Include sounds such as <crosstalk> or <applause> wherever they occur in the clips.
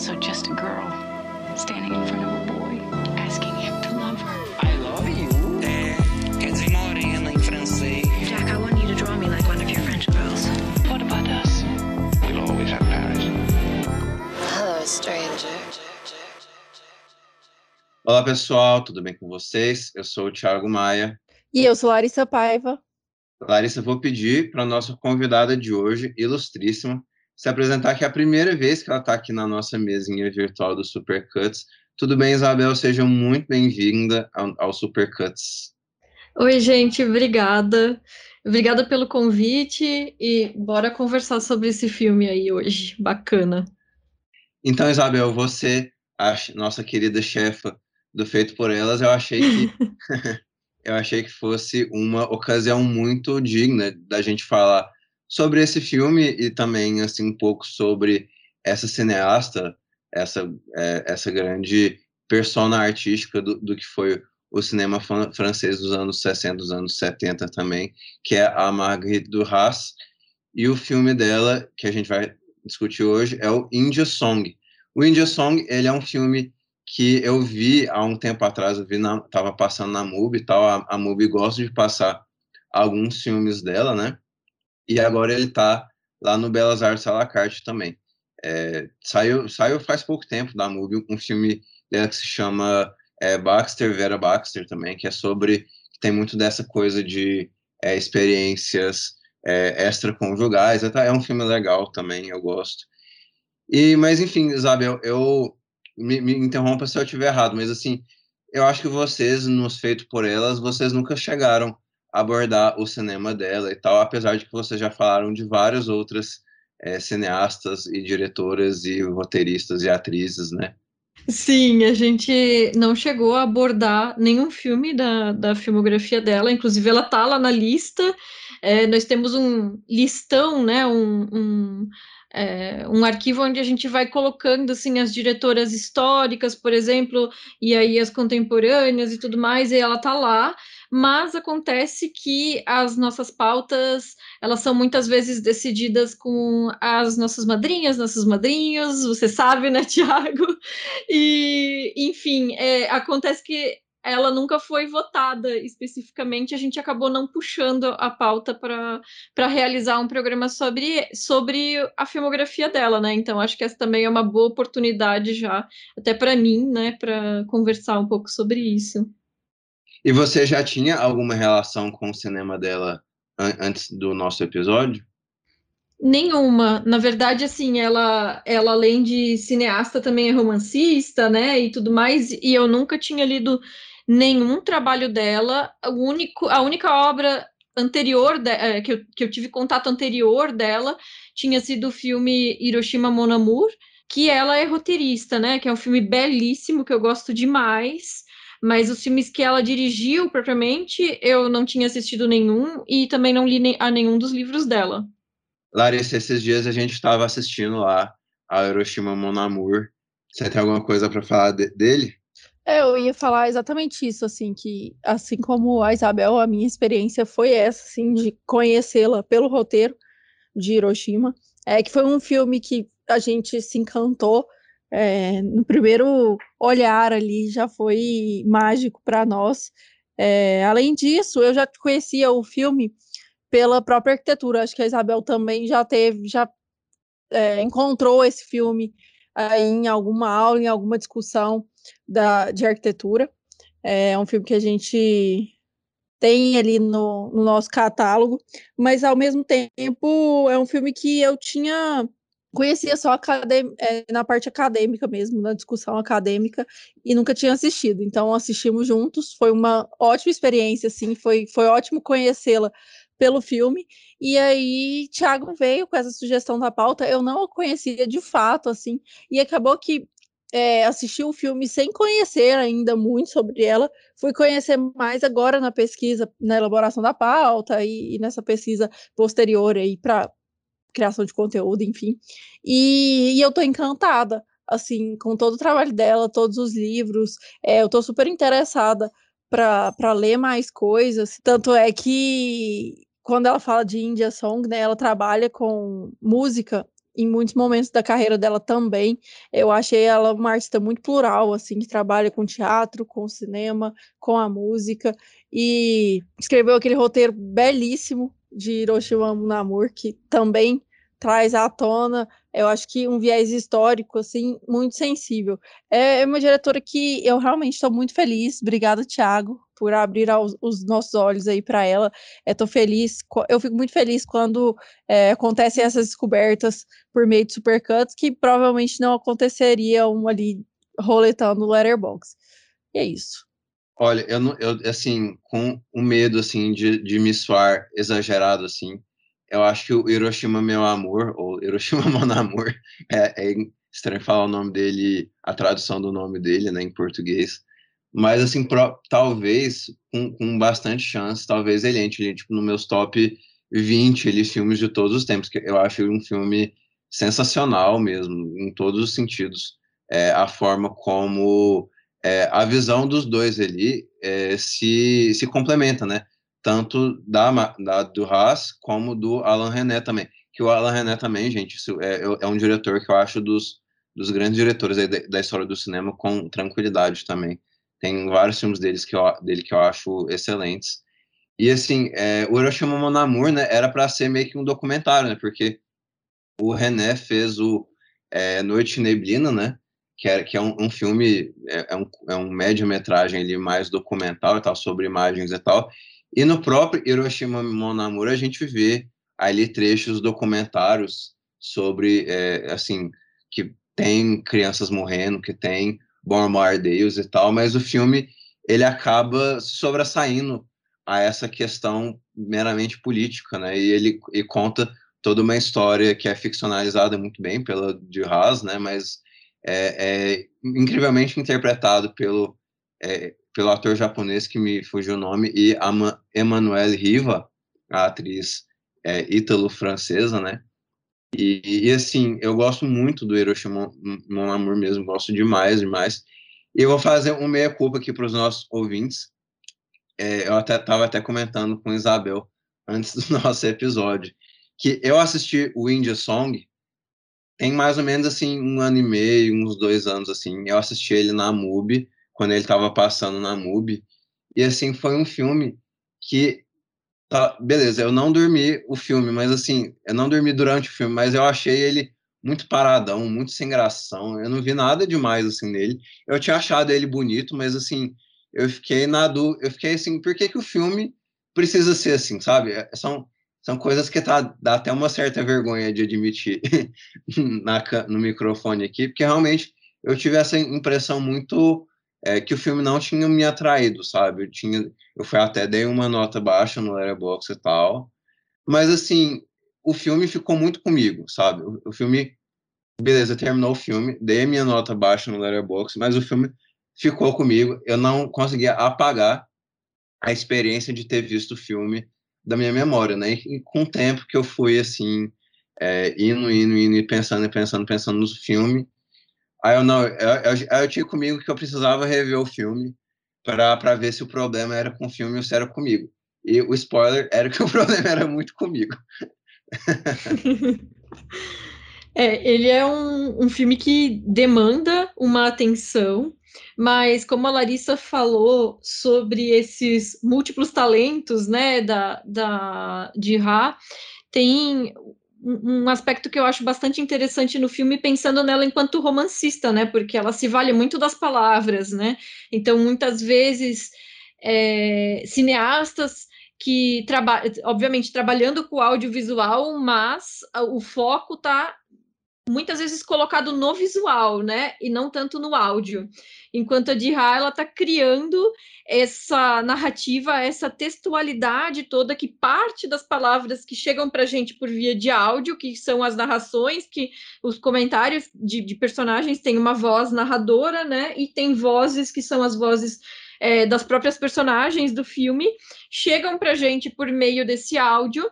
also just a girl standing in front of a boy, asking him to love her. I love you. É, quer dizer morena em francês. Jack, I want you to draw me like one of your French girls. What about us? We'll always have Paris. Hello, stranger. Olá pessoal, tudo bem com vocês? Eu sou o Thiago Maia. E eu sou Larissa Paiva. Larissa, vou pedir para a nossa convidada de hoje, ilustríssima, se apresentar, que é a primeira vez que ela está aqui na nossa mesinha virtual do Supercuts. Tudo bem, Isabel? Seja muito bem-vinda ao, ao Supercuts. Oi, gente, obrigada. Obrigada pelo convite e bora conversar sobre esse filme aí hoje. Bacana. Então, Isabel, você, a nossa querida chefa do Feito por Elas, eu achei que <laughs> <laughs> eu achei que fosse uma ocasião muito digna da gente falar sobre esse filme e também assim um pouco sobre essa cineasta, essa é, essa grande persona artística do, do que foi o cinema francês dos anos 60, dos anos 70 também, que é a Marguerite Duras, e o filme dela que a gente vai discutir hoje é o India Song. O India Song, ele é um filme que eu vi há um tempo atrás, eu vi na, tava passando na MUBI e tal, a, a MUBI gosta de passar alguns filmes dela, né? E agora ele tá lá no Belas Artes à la carte também. É, saiu, saiu faz pouco tempo da MUBI um filme dela que se chama é, Baxter, Vera Baxter também, que é sobre, que tem muito dessa coisa de é, experiências é, extraconjugais, é um filme legal também, eu gosto. E, mas enfim, Isabel, eu me, me interrompa se eu estiver errado, mas assim, eu acho que vocês, nos Feito por Elas, vocês nunca chegaram abordar o cinema dela e tal, apesar de que vocês já falaram de várias outras é, cineastas e diretoras e roteiristas e atrizes, né? Sim, a gente não chegou a abordar nenhum filme da, da filmografia dela, inclusive ela tá lá na lista. É, nós temos um listão, né? Um, um, é, um arquivo onde a gente vai colocando assim as diretoras históricas, por exemplo, e aí as contemporâneas e tudo mais, e ela tá lá, mas acontece que as nossas pautas, elas são muitas vezes decididas com as nossas madrinhas, nossos madrinhos, você sabe, né, <laughs> Tiago? E, enfim, é, acontece que ela nunca foi votada especificamente, a gente acabou não puxando a pauta para realizar um programa sobre, sobre a filmografia dela, né? Então acho que essa também é uma boa oportunidade já, até para mim, né, para conversar um pouco sobre isso. E você já tinha alguma relação com o cinema dela an antes do nosso episódio? Nenhuma. Na verdade, assim, ela, ela além de cineasta também é romancista, né, e tudo mais, e eu nunca tinha lido nenhum trabalho dela. O único, a única obra anterior de, é, que, eu, que eu tive contato anterior dela tinha sido o filme Hiroshima Mon Amour, que ela é roteirista, né? Que é um filme belíssimo que eu gosto demais. Mas os filmes que ela dirigiu propriamente, eu não tinha assistido nenhum e também não li a nenhum dos livros dela. Larissa, esses dias a gente estava assistindo lá a Hiroshima Mon Amour. Você tem alguma coisa para falar de, dele? É, eu ia falar exatamente isso, assim, que assim como a Isabel, a minha experiência foi essa, assim, de conhecê-la pelo roteiro de Hiroshima, é que foi um filme que a gente se encantou é, no primeiro olhar ali, já foi mágico para nós. É, além disso, eu já conhecia o filme pela própria arquitetura, acho que a Isabel também já teve, já é, encontrou esse filme em alguma aula, em alguma discussão da, de arquitetura. É um filme que a gente tem ali no, no nosso catálogo, mas ao mesmo tempo é um filme que eu tinha conhecia só é, na parte acadêmica mesmo, na discussão acadêmica, e nunca tinha assistido. Então assistimos juntos, foi uma ótima experiência, assim, foi, foi ótimo conhecê-la pelo filme. E aí, Thiago veio com essa sugestão da pauta. Eu não a conhecia de fato, assim, e acabou que é, assisti o filme sem conhecer ainda muito sobre ela, fui conhecer mais agora na pesquisa, na elaboração da pauta e, e nessa pesquisa posterior aí para criação de conteúdo, enfim. E, e eu tô encantada, assim, com todo o trabalho dela, todos os livros. É, eu tô super interessada para ler mais coisas. Tanto é que quando ela fala de India Song, né, ela trabalha com música em muitos momentos da carreira dela também. Eu achei ela uma artista muito plural, assim, que trabalha com teatro, com cinema, com a música, e escreveu aquele roteiro belíssimo de Hiroshima Namor, que também traz à tona, eu acho que um viés histórico, assim, muito sensível. É, é uma diretora que eu realmente estou muito feliz. Obrigada, Thiago, por abrir aos, os nossos olhos aí para ela. Estou feliz, eu fico muito feliz quando é, acontecem essas descobertas por meio de supercuts que provavelmente não aconteceriam ali roletando Letterboxd. E é isso. Olha, eu, não, eu assim, com o medo, assim, de, de me soar exagerado, assim, eu acho que o Hiroshima Meu Amor, ou Hiroshima <laughs> Mon Amor, é, é, estranho falar o nome dele, a tradução do nome dele, né, em português. Mas, assim, pro, talvez, com, com, bastante chance, talvez ele entre ali, tipo, no meus top 20 ali, filmes de todos os tempos, que eu acho um filme sensacional mesmo, em todos os sentidos. É, a forma como é, a visão dos dois ali é, se, se complementa, né? tanto da, da, do Haas como do Alan René também. Que o Alan René também, gente, é, é um diretor que eu acho dos, dos grandes diretores da, da, história do cinema com tranquilidade também. Tem vários filmes deles que eu, dele que eu acho excelentes. E assim, é, o Hiroshima Mon Amour, né, era para ser meio que um documentário, né, porque o René fez o é, Noite Neblina, né, que é, que é um, um filme, é, é, um, é um média-metragem ali mais documental e tal, sobre imagens e tal, e no próprio Hiroshima Mon Amour a gente vê ali trechos documentários sobre, é, assim, que tem crianças morrendo, que tem bombardeios e tal, mas o filme ele acaba sobressaindo a essa questão meramente política, né? E ele e conta toda uma história que é ficcionalizada muito bem pela de Haas, né? Mas é, é incrivelmente interpretado pelo é, pelo ator japonês que me fugiu o nome, e a Emmanuelle Riva, a atriz é, ítalo-francesa, né? E, e, assim, eu gosto muito do Hiroshima Mon Amour mesmo, gosto demais, demais. E eu vou fazer um meia-culpa aqui para os nossos ouvintes. É, eu até estava até comentando com Isabel antes do <laughs> nosso episódio, que eu assisti o India Song tem mais ou menos assim um ano e meio, uns dois anos assim. Eu assisti ele na MUBI, quando ele estava passando na MUBI. E assim, foi um filme que tá, beleza, eu não dormi o filme, mas assim, eu não dormi durante o filme, mas eu achei ele muito paradão, muito sem gração. Eu não vi nada demais assim nele. Eu tinha achado ele bonito, mas assim, eu fiquei na dúvida, eu fiquei assim, por que que o filme precisa ser assim, sabe? É, são são coisas que tá, dá até uma certa vergonha de admitir <laughs> na, no microfone aqui, porque realmente eu tive essa impressão muito é, que o filme não tinha me atraído, sabe? Eu, tinha, eu fui até dei uma nota baixa no Letterboxd e tal, mas assim, o filme ficou muito comigo, sabe? O, o filme, beleza, terminou o filme, dei minha nota baixa no Letterboxd, mas o filme ficou comigo, eu não conseguia apagar a experiência de ter visto o filme da minha memória, né? E com o tempo que eu fui, assim, é, indo, indo, indo, e pensando, pensando, pensando no filme, Aí eu não, eu, eu, eu tinha comigo que eu precisava rever o filme para ver se o problema era com o filme ou se era comigo. E o spoiler era que o <laughs> problema era muito comigo. <laughs> é, ele é um, um filme que demanda uma atenção, mas como a Larissa falou sobre esses múltiplos talentos, né, da, da de Ra, tem um aspecto que eu acho bastante interessante no filme, pensando nela enquanto romancista, né? Porque ela se vale muito das palavras, né? Então, muitas vezes, é, cineastas que trabalham, obviamente, trabalhando com audiovisual, mas o foco está muitas vezes colocado no visual, né? E não tanto no áudio. Enquanto a Dihá, ela está criando essa narrativa, essa textualidade toda que parte das palavras que chegam para a gente por via de áudio, que são as narrações, que os comentários de, de personagens têm uma voz narradora, né? E tem vozes que são as vozes é, das próprias personagens do filme, chegam para a gente por meio desse áudio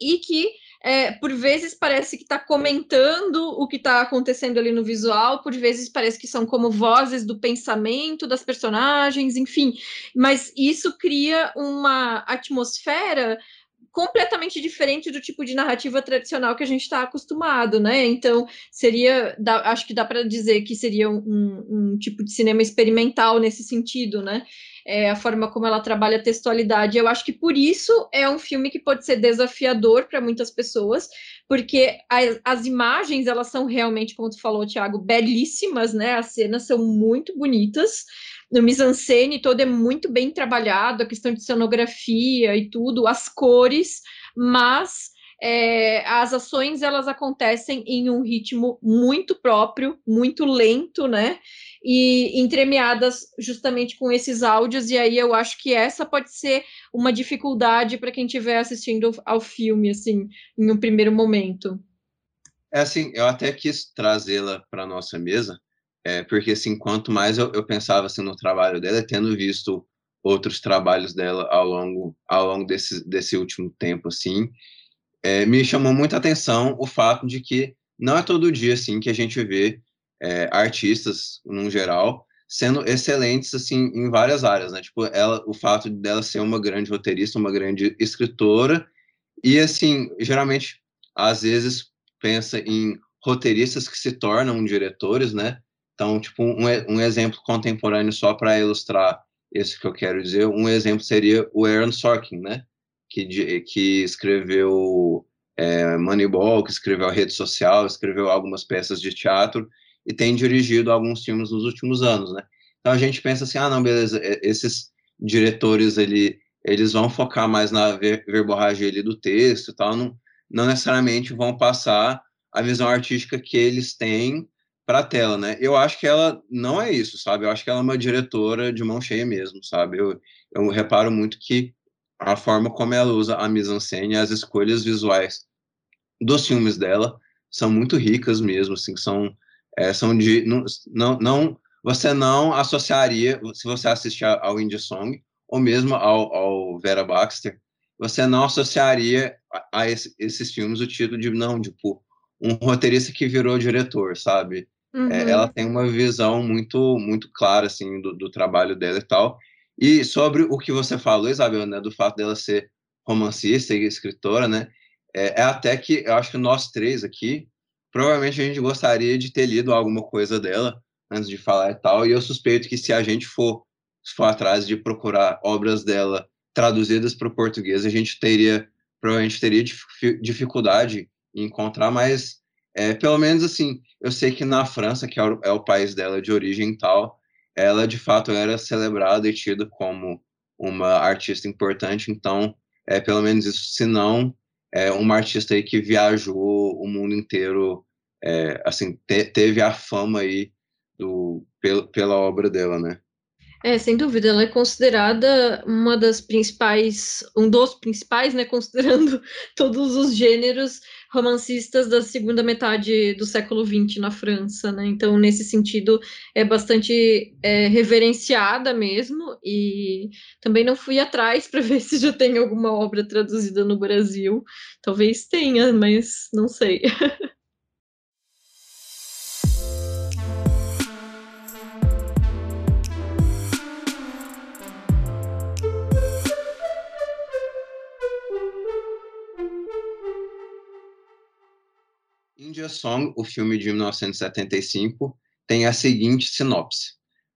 e que é, por vezes parece que está comentando o que está acontecendo ali no visual, por vezes parece que são como vozes do pensamento das personagens, enfim, mas isso cria uma atmosfera completamente diferente do tipo de narrativa tradicional que a gente está acostumado, né? Então, seria, dá, acho que dá para dizer que seria um, um, tipo de cinema experimental nesse sentido, né? É, a forma como ela trabalha a textualidade. Eu acho que por isso é um filme que pode ser desafiador para muitas pessoas, porque as, as, imagens, elas são realmente, como tu falou, Thiago, belíssimas, né? As cenas são muito bonitas, no mise-en-scène todo é muito bem trabalhado, a questão de cenografia e tudo, as cores, mas é, as ações elas acontecem em um ritmo muito próprio, muito lento, né? E entremeadas justamente com esses áudios, e aí eu acho que essa pode ser uma dificuldade para quem estiver assistindo ao filme, assim, em um primeiro momento. É assim, eu até quis trazê-la para nossa mesa, é, porque, assim, quanto mais eu, eu pensava assim, no trabalho dela, tendo visto outros trabalhos dela ao longo, ao longo desse, desse último tempo, assim, é, me chamou muita atenção o fato de que não é todo dia, assim, que a gente vê é, artistas, no geral, sendo excelentes, assim, em várias áreas, né? Tipo, ela, o fato dela ser uma grande roteirista, uma grande escritora, e, assim, geralmente, às vezes, pensa em roteiristas que se tornam diretores, né? Então, tipo, um, um exemplo contemporâneo só para ilustrar isso que eu quero dizer, um exemplo seria o Aaron Sorkin, né? Que, que escreveu é, Moneyball, que escreveu a Rede Social, escreveu algumas peças de teatro e tem dirigido alguns filmes nos últimos anos, né? Então a gente pensa assim, ah, não, beleza, esses diretores, ele, eles vão focar mais na ver, verborragem ali do texto e tal, não, não necessariamente vão passar a visão artística que eles têm para a tela, né? Eu acho que ela não é isso, sabe? Eu acho que ela é uma diretora de mão cheia mesmo, sabe? Eu, eu reparo muito que a forma como ela usa a mise-en-scène, as escolhas visuais dos filmes dela são muito ricas mesmo, assim, são é, são de não, não, você não associaria se você assistir ao Indie Song ou mesmo ao, ao Vera Baxter, você não associaria a, a esse, esses filmes o título de não, tipo, um roteirista que virou diretor, sabe? Uhum. É, ela tem uma visão muito muito clara assim do, do, trabalho dela e tal. E sobre o que você falou, Isabel, né, do fato dela ser romancista e escritora, né? É, é, até que eu acho que nós três aqui, provavelmente a gente gostaria de ter lido alguma coisa dela antes de falar e tal. E eu suspeito que se a gente for, for atrás de procurar obras dela traduzidas para o português, a gente teria provavelmente teria dificuldade em encontrar, mas é, pelo menos assim, eu sei que na França, que é o, é o, país dela de origem e tal, ela de fato era celebrada e tida como uma artista importante, então, é pelo menos isso, se não, é uma artista aí que viajou o mundo inteiro, é, assim, te, teve a fama aí do, pela, obra dela, né? É, sem dúvida, ela é considerada uma das principais, um dos principais, né, <laughs> considerando todos os gêneros romancistas da segunda metade do século XX na França, né? Então, nesse sentido, é bastante é, reverenciada mesmo. E também não fui atrás para <laughs> ver se já tem alguma obra traduzida no Brasil. Talvez tenha, mas não sei. <laughs> India Song, o filme de 1975, tem a seguinte sinopse: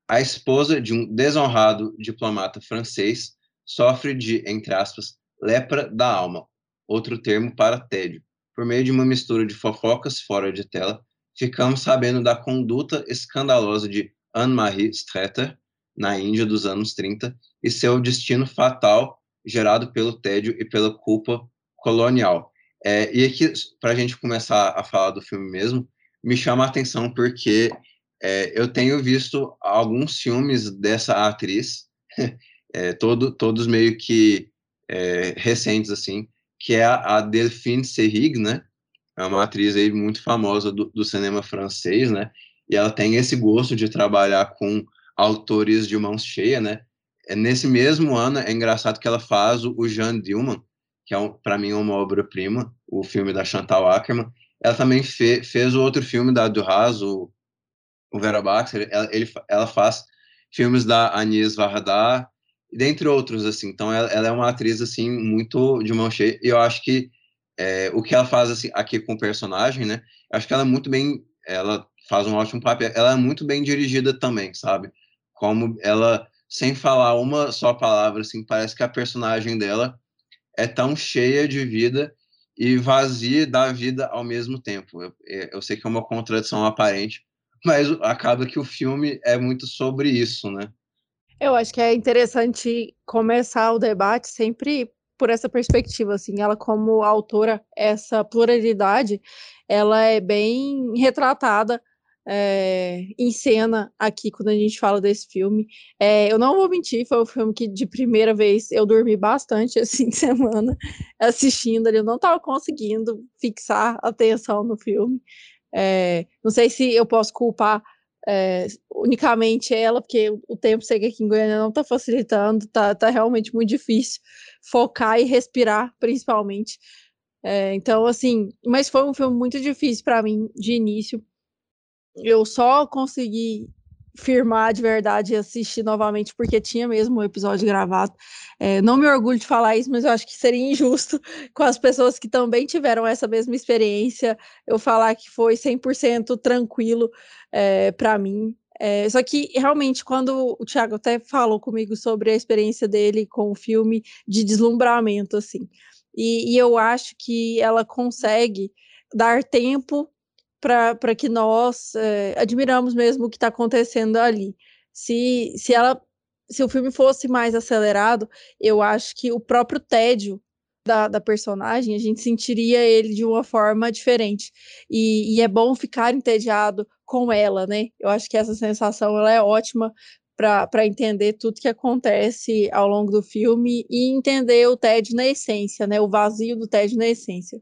A esposa de um desonrado diplomata francês sofre de, entre aspas, lepra da alma, outro termo para tédio. Por meio de uma mistura de fofocas fora de tela, ficamos sabendo da conduta escandalosa de Anne-Marie Streeter, na Índia dos anos 30, e seu destino fatal gerado pelo tédio e pela culpa colonial. É, e aqui, para a gente começar a falar do filme mesmo, me chama a atenção porque é, eu tenho visto alguns filmes dessa atriz, <laughs> é, todo, todos meio que é, recentes, assim, que é a, Delphine Seyrig, né? É uma atriz aí muito famosa do, do cinema francês, né? E ela tem esse gosto de trabalhar com autores de mãos cheias, né? É, nesse mesmo ano, é engraçado que ela faz o Jean Dillman, que é um, para mim uma obra-prima, o filme da Chantal Ackerman. Ela também fe, fez o outro filme da Duras, o, o Vera Baxter. Ela, ele, ela faz filmes da Agnès Varda dentre outros, assim. Então, ela, ela, é uma atriz, assim, muito de mão cheia. E eu acho que é, o que ela faz assim, aqui com o personagem, né? Eu acho que ela é muito bem... Ela faz um ótimo papel. Ela é muito bem dirigida também, sabe? Como ela, sem falar uma só palavra, assim, parece que a personagem dela é tão cheia de vida e vazia da vida ao mesmo tempo. Eu, é, eu sei que é uma contradição aparente, mas acaba que o filme é muito sobre isso, né? Eu acho que é interessante começar o debate sempre por essa perspectiva, assim, ela como autora, essa pluralidade, ela é bem retratada é, em cena aqui quando a gente fala desse filme. É, eu não vou mentir, foi um filme que de primeira vez eu dormi bastante <laughs> assim semana assistindo ali, eu não estava conseguindo fixar atenção no filme. É, não sei se eu posso culpar unicamente ela, porque o tempo seco aqui em Goiânia não está facilitando, tá, tá realmente muito difícil focar e respirar, principalmente. Então, assim, mas foi um filme muito difícil para mim de início eu só consegui firmar de verdade e assistir novamente porque tinha mesmo o um episódio gravado. É, não me orgulho de falar isso, mas eu acho que seria injusto <laughs> com as pessoas que também tiveram essa mesma experiência eu falar que foi 100% tranquilo é, para mim. É, só que realmente, quando o Thiago até falou comigo sobre a experiência dele com o filme de deslumbramento, assim, e, e eu acho que ela consegue dar tempo para que nós é, admiramos mesmo o que está acontecendo ali. Se, se ela se o filme fosse mais acelerado, eu acho que o próprio tédio da, da personagem, a gente sentiria ele de uma forma diferente. E, e, é bom ficar entediado com ela, né? Eu acho que essa sensação ela é ótima para entender tudo que acontece ao longo do filme e entender o tédio na essência, né? O vazio do tédio na essência.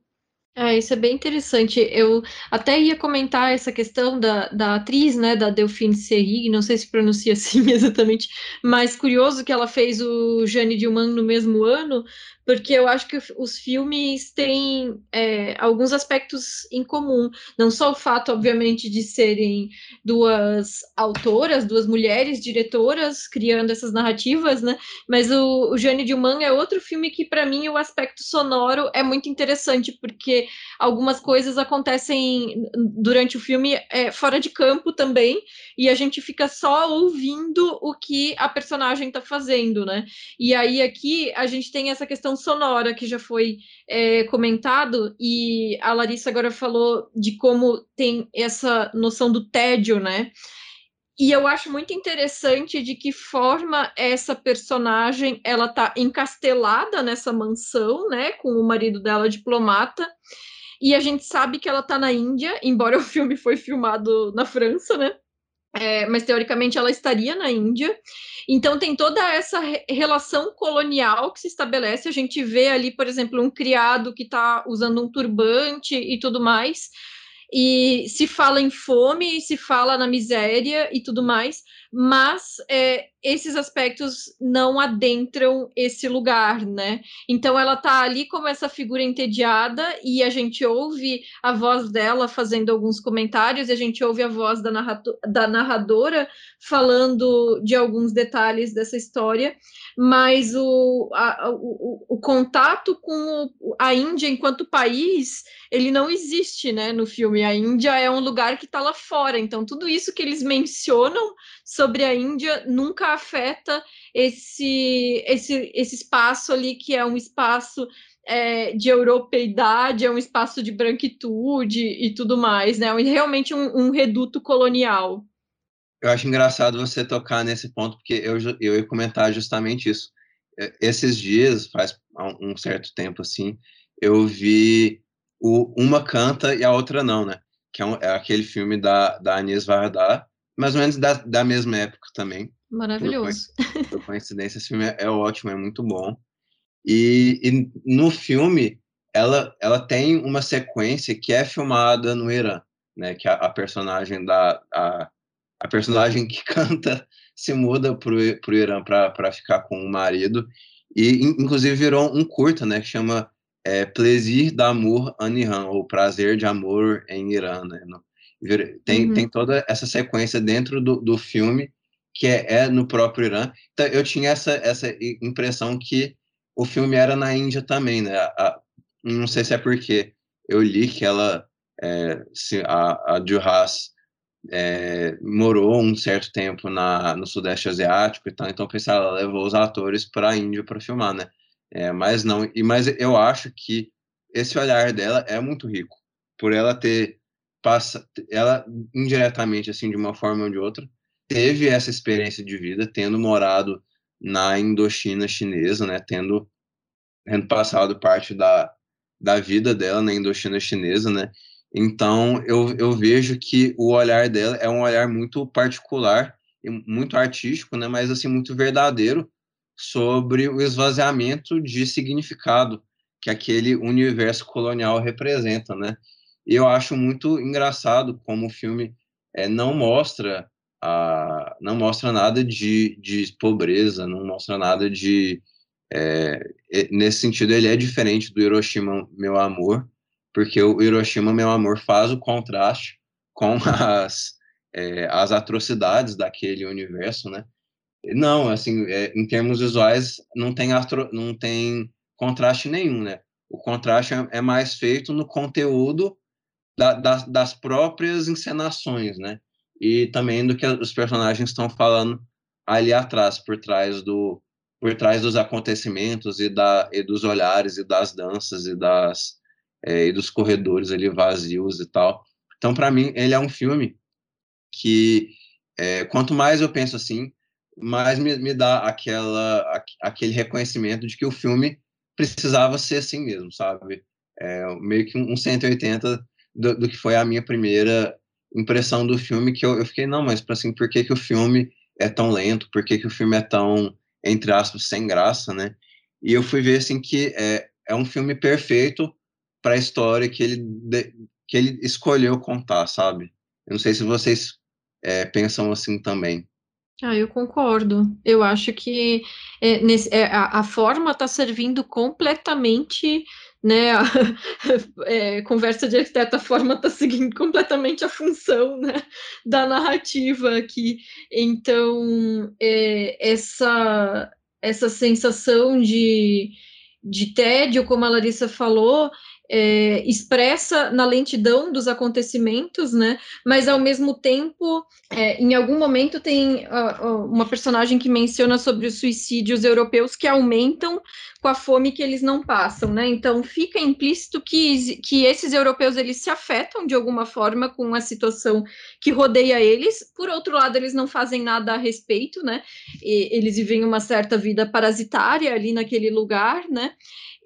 É, isso é bem interessante. Eu até ia comentar essa questão da, da atriz, né, da Delphine Seyrig, não sei se pronuncia <laughs> assim exatamente, mas curioso que ela fez o Jane Dilman no mesmo ano, porque eu acho que os filmes têm é, alguns aspectos em comum. Não só o fato, obviamente, de serem duas autoras, duas mulheres diretoras criando essas narrativas, né? Mas o, o Jane Dilman é outro filme que, para mim, o aspecto sonoro é muito interessante, porque algumas coisas acontecem durante o filme é, fora de campo também, e a gente fica só ouvindo o que a personagem está fazendo, né? E aí aqui a gente tem essa questão sonora que já foi é, comentado, e a Larissa agora falou de como tem essa noção do tédio, né? E eu acho muito interessante de que forma essa personagem ela tá encastelada nessa mansão, né, com o marido dela diplomata. E a gente sabe que ela tá na Índia, embora <laughs> o filme foi filmado na França, né? É, mas teoricamente ela estaria na Índia. Então tem toda essa re relação colonial que se estabelece. A gente vê ali, por exemplo, um criado que está usando um turbante e tudo mais. E se fala em fome, se fala na miséria e tudo mais, mas é, esses aspectos não adentram esse lugar, né? Então ela tá ali como essa figura entediada e a gente ouve a voz dela fazendo alguns comentários e a gente ouve a voz da, da narradora falando de alguns detalhes dessa história, mas o, a, o, o, contato com a Índia enquanto país, ele não existe, né, no filme. A Índia é um lugar que está lá fora, então tudo isso que eles mencionam sobre a Índia nunca afeta esse, esse, esse espaço ali, que é um espaço é, de europeidade, é um espaço de branquitude e tudo mais, né? Realmente um, um, reduto colonial. Eu acho engraçado você tocar nesse ponto, porque eu, eu ia comentar justamente isso. É, esses dias, faz um certo tempo assim, eu vi o Uma Canta e a Outra Não, né? Que é, um, é aquele filme da, da Anis Varda, mais ou menos da, da mesma época também. Maravilhoso. Por, coincidência, esse filme é, é, ótimo, é muito bom. E, e, no filme, ela, ela tem uma sequência que é filmada no Irã, né? Que a, a personagem da a, a, personagem que <laughs> canta se muda para o Irã para ficar com o marido e inclusive virou um curta, né? Que chama é, Plaisir d'amour en Iran ou Prazer de amor em Irã, né? No, tem, uhum. tem toda essa sequência dentro do, do filme que é, é, no próprio Irã. Então, eu tinha essa, essa impressão que o filme era na Índia também, né? A, não sei se é porque eu li que ela, é, se, a, a Juhas é, morou um certo tempo na, no Sudeste Asiático e tal, então pensei, ela levou os atores para a Índia para filmar, né? É, mas não, e mas eu acho que esse olhar dela é muito rico, por ela ter passa, ela indiretamente assim de uma forma ou de outra teve essa experiência de vida, tendo morado na Indochina chinesa, né, tendo, tendo passado parte da, da vida dela na Indochina chinesa, né, então eu, eu vejo que o olhar dela é um olhar muito particular muito artístico, né, mas assim muito verdadeiro sobre o esvaziamento de significado que aquele universo colonial representa, né? Eu acho muito engraçado como o filme é, não mostra a, não mostra nada de, de pobreza, não mostra nada de é, nesse sentido ele é diferente do Hiroshima Meu Amor, porque o Hiroshima Meu Amor faz o contraste com <laughs> as é, as atrocidades daquele universo, né? Não, assim, é, em termos visuais não tem astro, não tem contraste nenhum, né? O contraste é, é mais feito no conteúdo da, das, das próprias encenações, né? E também do que os personagens estão falando ali atrás, por trás do por trás dos acontecimentos e, da, e dos olhares e das danças e das é, e dos corredores ali vazios e tal. Então, para mim, ele é um filme que é, quanto mais eu penso assim, mais me, me dá aquela aquele reconhecimento de que o filme precisava ser assim mesmo, sabe? É, meio que um 180 do, do, que foi a minha primeira impressão do filme, que eu, eu fiquei, não, mas assim, por que, que o filme é tão lento? Por que, que o filme é tão, entre aspas, sem graça, né? E eu fui ver, assim, que é, é um filme perfeito para a história que ele, de, que ele escolheu contar, sabe? Eu não sei se vocês é, pensam assim também. Ah, eu concordo. Eu acho que é, nesse, é, a, a, forma está servindo completamente, né? A, <laughs> é, conversa de arquiteto, a forma está seguindo completamente a função né, da narrativa aqui. Então, é, essa, essa sensação de, de tédio, como a Larissa falou, é, expressa na lentidão dos acontecimentos, né? Mas ao mesmo tempo, é, em algum momento tem uh, uma personagem que menciona sobre os suicídios europeus que aumentam com a fome que eles não passam, né? Então fica implícito que, que esses europeus eles se afetam de alguma forma com a situação que rodeia eles. Por outro lado, eles não fazem nada a respeito, né? E, eles vivem uma certa vida parasitária ali naquele lugar, né?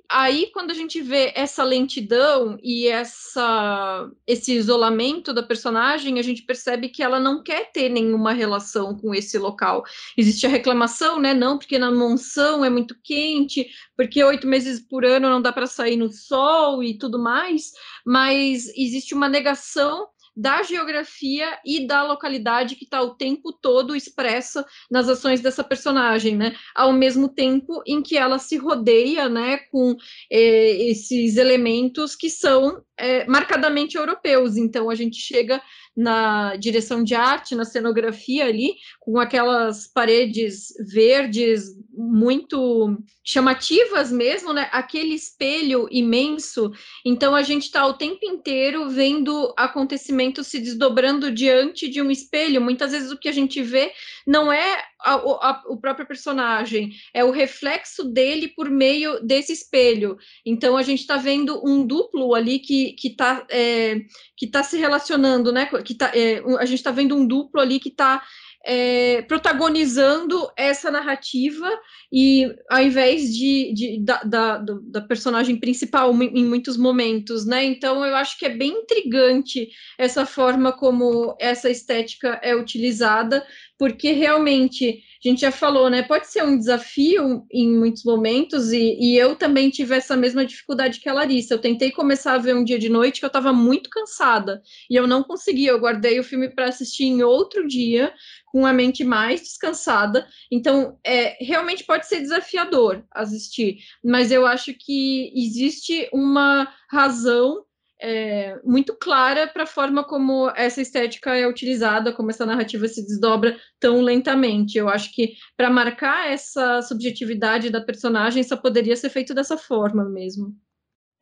Aí quando a gente vê essa lentidão e essa esse isolamento da personagem, a gente percebe que ela não quer ter nenhuma relação com esse local. Existe a reclamação, né? Não, porque na monção é muito quente, porque oito meses por ano não dá para sair no sol e tudo mais, mas existe uma negação da geografia e da localidade que está o tempo todo expressa nas ações dessa personagem, né? Ao mesmo tempo em que ela se rodeia, né, com eh, esses elementos que são eh, marcadamente europeus. Então a gente chega na direção de arte, na cenografia ali, com aquelas paredes verdes muito chamativas mesmo, né? Aquele espelho imenso. Então a gente está o tempo inteiro vendo acontecimentos se desdobrando diante de um espelho. Muitas vezes o que a gente vê não é a, a, o próprio personagem, é o reflexo dele por meio desse espelho. Então a gente está vendo um duplo ali que está é, que tá se relacionando, né? Que tá, é, a gente está vendo um duplo ali que está é, protagonizando essa narrativa e ao invés de, de da, da, da, personagem principal em muitos momentos, né? Então eu acho que é bem intrigante essa forma como essa estética é utilizada, porque realmente a gente já falou, né? Pode ser um desafio em muitos momentos, e, e eu também tive essa mesma dificuldade que a Larissa. Eu tentei começar a ver um dia de noite que eu estava muito cansada e eu não conseguia. Eu guardei o filme para assistir em outro dia, com a mente mais descansada. Então, é, realmente pode ser desafiador assistir, mas eu acho que existe uma razão é, muito clara para a forma como essa estética é utilizada, como essa narrativa se desdobra tão lentamente. Eu acho que para marcar essa subjetividade da personagem só poderia ser feito dessa forma mesmo.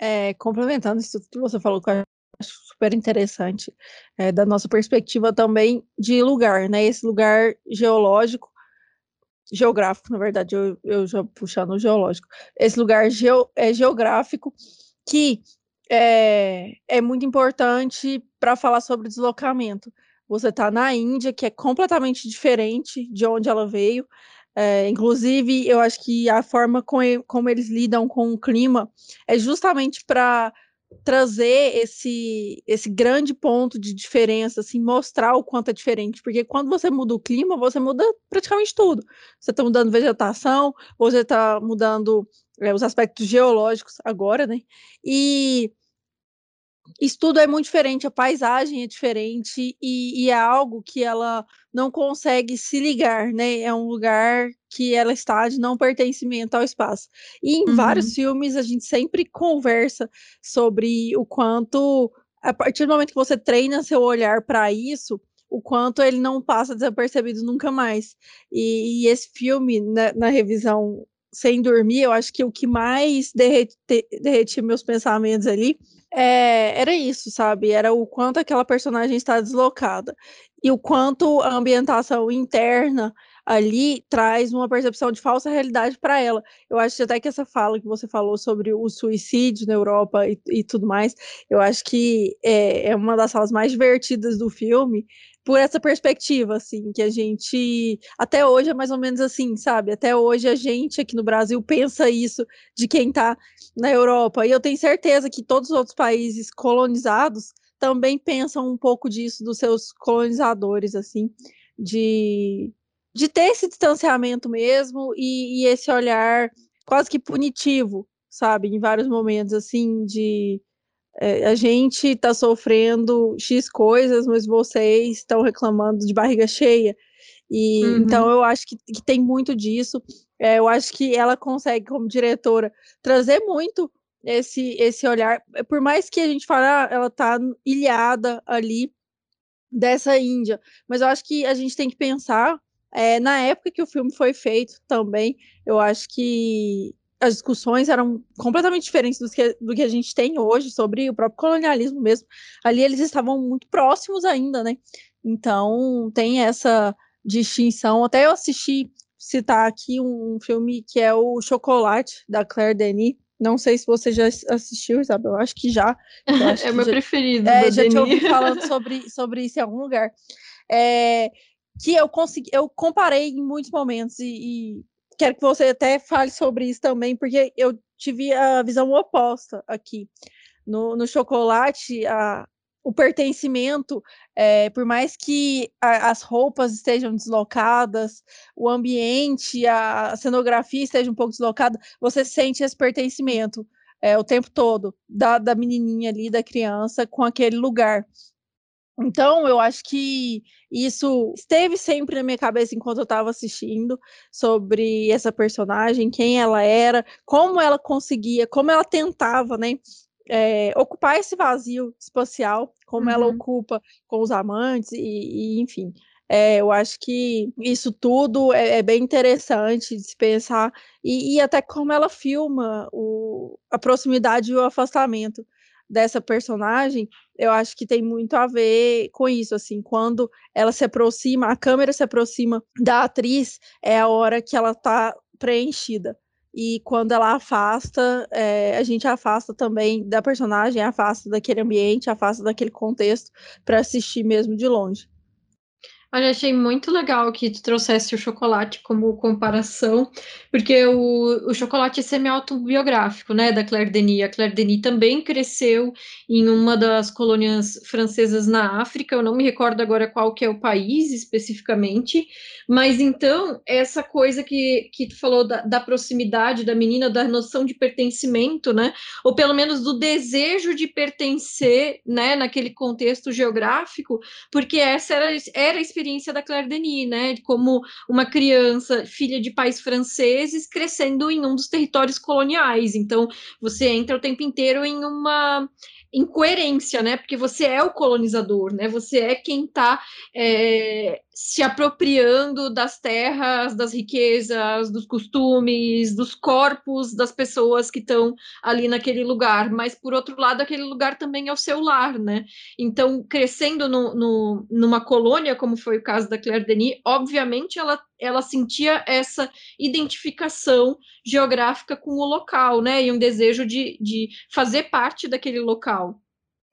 É, complementando isso que você falou, que eu acho super interessante, é, da nossa perspectiva também de lugar, né? Esse lugar geológico, geográfico, na verdade, eu, eu já puxando geológico, esse lugar geo, é geográfico que é, é muito importante para falar sobre deslocamento. Você está na Índia, que é completamente diferente de onde ela veio. É, inclusive, eu acho que a forma com, como eles lidam com o clima é justamente para trazer esse, esse grande ponto de diferença, assim, mostrar o quanto é diferente, porque quando você muda o clima, você muda praticamente tudo. Você está mudando vegetação, você está mudando é, os aspectos geológicos agora, né? E isso tudo é muito diferente, a paisagem é diferente e, e, é algo que ela não consegue se ligar, né? É um lugar que ela está de não pertencimento ao espaço. E em uhum. vários filmes a gente sempre conversa sobre o quanto, a partir do momento que você treina seu olhar para isso, o quanto ele não passa desapercebido nunca mais. E, e esse filme, na, na revisão sem dormir, eu acho que o que mais derretia meus pensamentos ali é, era isso, sabe? Era o quanto aquela personagem está deslocada e o quanto a ambientação interna ali traz uma percepção de falsa realidade para ela. Eu acho até que essa fala que você falou sobre o suicídio na Europa e, e tudo mais, eu acho que é, é uma das falas mais divertidas do filme, por essa perspectiva, assim, que a gente até hoje é mais ou menos assim, sabe? Até hoje a gente aqui no Brasil pensa isso de quem está na Europa. E eu tenho certeza que todos os outros países colonizados também pensam um pouco disso dos seus colonizadores, assim, de, de ter esse distanciamento mesmo e, e esse olhar quase que punitivo, sabe? Em vários momentos, assim, de é, a gente está sofrendo X coisas, mas vocês estão reclamando de barriga cheia. E uhum. então eu acho que, que tem muito disso. É, eu acho que ela consegue, como diretora, trazer muito esse, esse olhar. Por mais que a gente fale, ah, ela está ilhada ali dessa Índia, mas eu acho que a gente tem que pensar é, na época que o filme foi feito também. Eu acho que as discussões eram completamente diferentes do que, do que a gente tem hoje sobre o próprio colonialismo mesmo. Ali eles estavam muito próximos ainda, né? Então tem essa distinção. Até eu assisti, citar aqui um, filme que é o Chocolate, da Claire Denis. Não sei se você já assistiu, Isabel. Eu acho que já. <laughs> Acho é que meu já, preferido. É, já Denis. te ouvi <laughs> falando sobre, sobre isso em algum lugar. É, que eu consegui, eu comparei em muitos momentos e, e quero que você até fale sobre isso também, porque eu tive a visão oposta aqui. No, no chocolate, a, o pertencimento, é, por mais que a, as roupas estejam deslocadas, o ambiente, a, a, cenografia esteja um pouco deslocada, você sente esse pertencimento é, o tempo todo da, da menininha ali, da criança, com aquele lugar. Então, eu acho que isso esteve sempre na minha cabeça enquanto eu estava assistindo sobre essa personagem, quem ela era, como ela conseguia, como ela tentava, né, é, ocupar esse vazio espacial, como uhum. ela ocupa com os amantes, e, e enfim. É, eu acho que isso tudo é, é, bem interessante de se pensar, e, e até como ela filma o, a proximidade e o afastamento dessa personagem, eu acho que tem muito a ver com isso, assim, quando ela se aproxima, a câmera se aproxima da atriz, é a hora que ela tá preenchida. E quando ela afasta, é, a gente afasta também da personagem, afasta daquele ambiente, afasta daquele contexto para assistir mesmo de longe. Olha, achei muito legal que tu trouxesse o chocolate como comparação, porque o, o chocolate é semi-autobiográfico, né, da Claire Denis. A Claire Denis também cresceu em uma das colônias francesas na África, eu não me recordo agora qual que é o país especificamente, mas então, essa coisa que, que tu falou da, da proximidade da menina, da noção de pertencimento, né, ou pelo menos do desejo de pertencer, né, naquele contexto geográfico, porque essa era, era a experiência da Claire Denis, né? Como uma criança, filha de pais franceses, crescendo em um dos territórios coloniais. Então, você entra o tempo inteiro em uma incoerência, né? Porque você é o colonizador, né? Você é quem está é, se apropriando das terras, das riquezas, dos costumes, dos corpos das pessoas que estão ali naquele lugar. Mas, por outro lado, aquele lugar também é o seu lar, né? Então, crescendo no, no, numa colônia, como foi o caso da Claire Denis, obviamente ela, ela sentia essa identificação geográfica com o local, né? E um desejo de, de fazer parte daquele local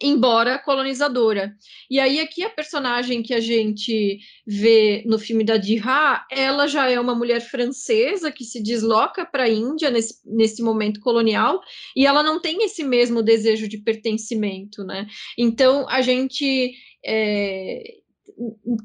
embora colonizadora. E aí aqui a personagem que a gente vê no filme da Dihá, ela já é uma mulher francesa que se desloca para a Índia nesse, nesse momento colonial e ela não tem esse mesmo desejo de pertencimento, né? Então a gente é,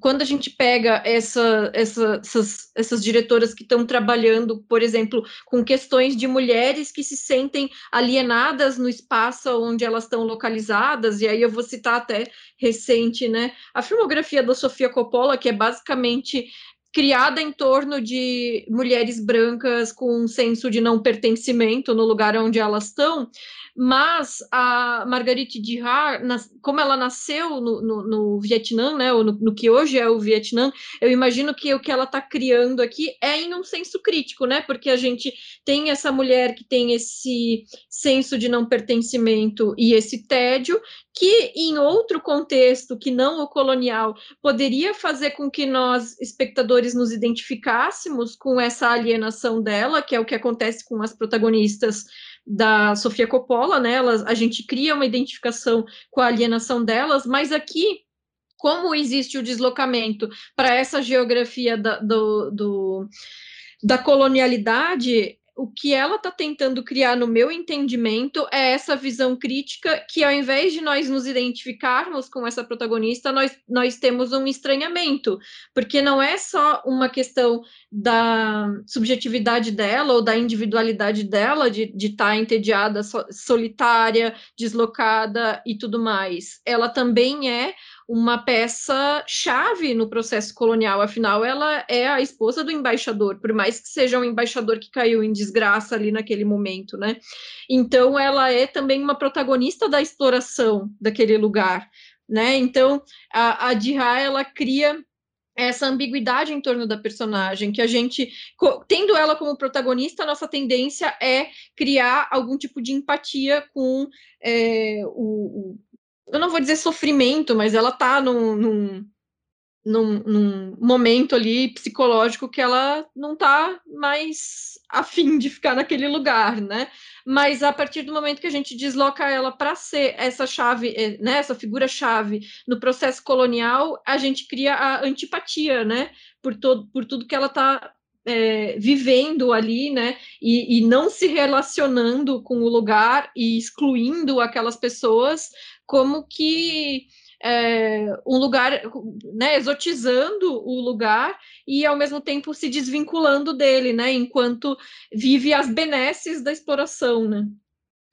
quando a gente pega essa, essa, essas, essas diretoras que estão trabalhando, por exemplo, com questões de mulheres que se sentem alienadas no espaço onde elas estão localizadas, e aí eu vou citar até recente, né? A filmografia da Sofia Coppola, que é basicamente criada em torno de mulheres brancas com um senso de não pertencimento no lugar onde elas estão, mas a Marguerite Duras, como ela nasceu no, no, no Vietnã, né, ou no, no, que hoje é o Vietnã, eu imagino que o que ela está criando aqui é em um senso crítico, né, porque a gente tem essa mulher que tem esse senso de não pertencimento e esse tédio, que em outro contexto que não o colonial poderia fazer com que nós espectadores nos identificássemos com essa alienação dela, que é o que acontece com as protagonistas da Sofia Coppola, né? Elas, a gente cria uma identificação com a alienação delas, mas aqui como existe o deslocamento para essa geografia da, do, do, da colonialidade, o que ela está tentando criar, no meu entendimento, é essa visão crítica que, ao invés de nós nos identificarmos com essa protagonista, nós, nós temos um estranhamento, porque não é só uma questão da subjetividade dela ou da individualidade dela, de estar tá entediada, solitária, deslocada e tudo mais. Ela também é uma peça chave no processo colonial, afinal, ela é a esposa do embaixador, por mais que seja um embaixador que caiu em desgraça ali naquele momento, né? Então, ela é também uma protagonista da exploração daquele lugar, né? Então, a, a ela cria essa ambiguidade em torno da personagem, que a gente, tendo ela como protagonista, nossa tendência é criar algum tipo de empatia com é, o, eu não vou dizer sofrimento, mas ela tá num, num, num, num, momento ali psicológico que ela não tá mais afim de ficar naquele lugar, né? Mas a partir do momento que a gente desloca ela para ser essa chave, eh, né, essa figura-chave no processo colonial, a gente cria a antipatia, né? Por, todo, por tudo que ela está é, vivendo ali, né, e, e, não se relacionando com o lugar e excluindo aquelas pessoas, como que é, um lugar, né, exotizando o lugar e ao mesmo tempo se desvinculando dele, né, enquanto vive as benesses da exploração, né.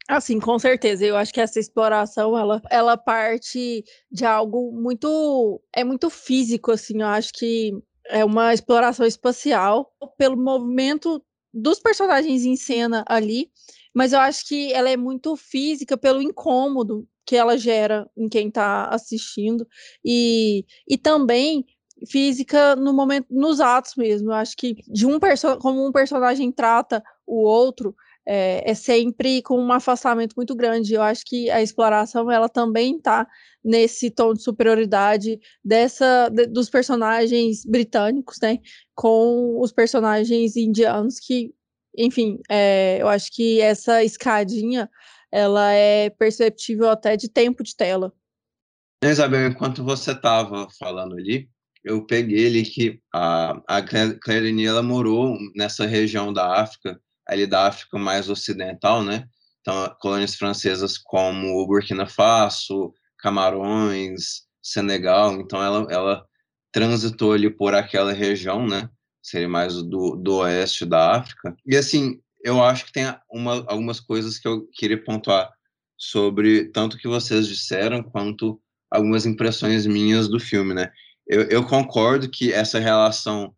Assim, com certeza. Eu acho que essa exploração, ela, ela parte de algo muito, é muito físico, assim. Eu acho que é uma exploração espacial pelo movimento dos personagens em cena ali, mas eu acho que ela é muito física pelo incômodo que ela gera em quem está assistindo e, e também física no momento nos atos mesmo. Eu acho que de um como um personagem trata o outro é, é, sempre com um afastamento muito grande. Eu acho que a exploração ela também está nesse tom de superioridade dessa de, dos personagens britânicos, né, com os personagens indianos que, enfim, é, eu acho que essa escadinha ela é perceptível até de tempo de tela. Isabel, enquanto você estava falando ali, eu peguei ali que a, a Claire ela morou nessa região da África ali da África mais ocidental, né? Então, colônias francesas como Burkina Faso, Camarões, Senegal. Então, ela, ela transitou ali por aquela região, né? Seria mais do, do oeste da África. E, assim, eu acho que tem uma, algumas coisas que eu queria pontuar sobre tanto que vocês disseram quanto algumas impressões minhas do filme, né? Eu, eu concordo que essa relação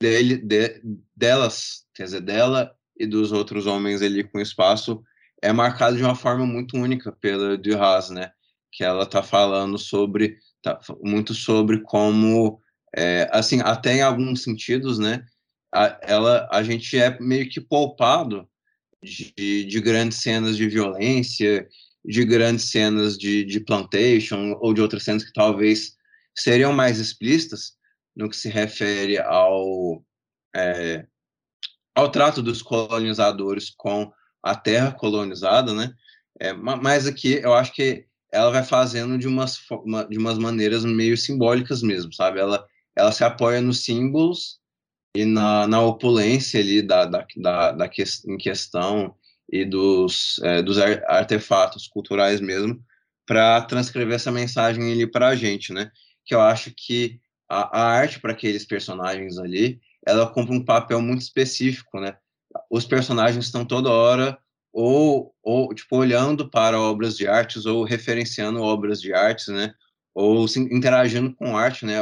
dele, de, delas, quer dizer, dela e dos outros homens ali com espaço é marcado de uma forma muito única pela Duras, né? Que ela está falando sobre, tá, muito sobre como, é, assim, até em alguns sentidos, né? A, ela, a gente é meio que poupado de, de grandes cenas de violência, de grandes cenas de, de plantation ou de outras cenas que talvez seriam mais explícitas no que se refere ao, é, ao trato dos colonizadores com a terra colonizada, né? É, mas aqui eu acho que ela vai fazendo de umas, de umas maneiras meio simbólicas mesmo, sabe? Ela, ela se apoia nos símbolos e na, na opulência ali da, da, da, da que, em questão e dos, é, dos artefatos culturais mesmo para transcrever essa mensagem ali para a gente, né? Que eu acho que a, a arte para aqueles personagens ali, ela cumpre um papel muito específico, né? Os personagens estão toda hora ou, ou tipo olhando para obras de artes ou referenciando obras de artes, né? Ou se, interagindo com arte, né?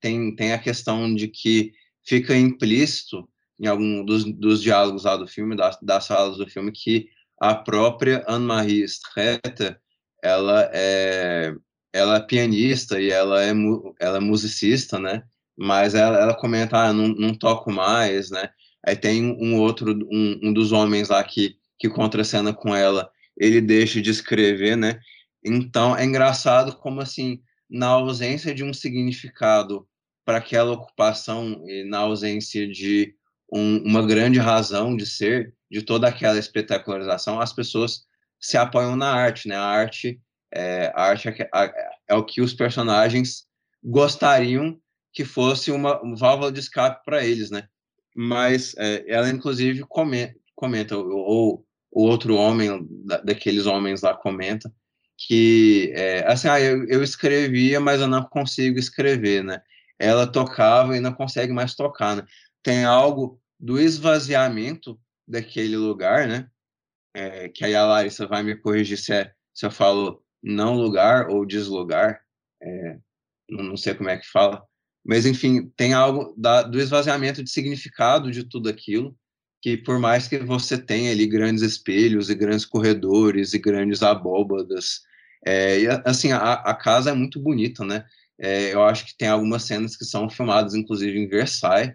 Tem tem a questão de que fica implícito em algum dos, dos diálogos lá do filme, das, das falas do filme, que a própria Anne-Marie Streeter, ela é, ela é pianista e ela é, ela é musicista, né? Mas ela, ela comenta, ah, não, não toco mais, né? Aí tem um outro, um, um dos homens lá que, que contracena com ela, ele deixa de escrever, né? Então, é engraçado como, assim, na ausência de um significado para aquela ocupação e na ausência de um, uma grande razão de ser de toda aquela espetacularização, as pessoas se apoiam na arte, né? A arte é, a arte é, é o que os personagens gostariam que fosse uma, válvula de escape para eles, né? Mas é, ela inclusive comenta, comenta ou o outro homem da, daqueles homens lá comenta que é, assim, ah, eu, eu escrevia, mas eu não consigo escrever, né? Ela tocava e não consegue mais tocar, né? Tem algo do esvaziamento daquele lugar, né? É, que aí a Larissa vai me corrigir se, é, se eu falo não lugar ou deslugar, é, não sei como é que fala, mas enfim, tem algo da, do esvaziamento de significado de tudo aquilo, que por mais que você tenha ali grandes espelhos e grandes corredores e grandes abóbadas, é, e, assim, a, a, casa é muito bonita, né? É, eu acho que tem algumas cenas que são filmadas, inclusive, em Versailles,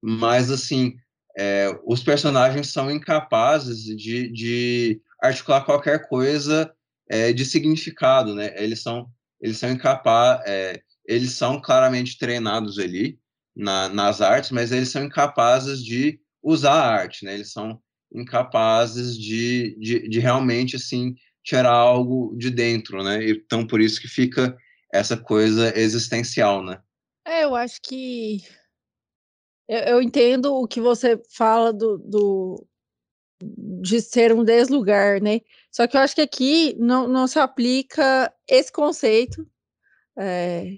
mas assim é, os personagens são incapazes de, de articular qualquer coisa é, de significado, né? Eles são eles são incapazes, é, eles são claramente treinados ali na, nas artes, mas eles são incapazes de usar a arte, né? Eles são incapazes de, de, de realmente assim tirar algo de dentro, né? Então por isso que fica essa coisa existencial, né? É, eu acho que eu, eu entendo o que você fala do, do, de ser um deslugar, né? Só que eu acho que aqui não, não se aplica esse conceito, é,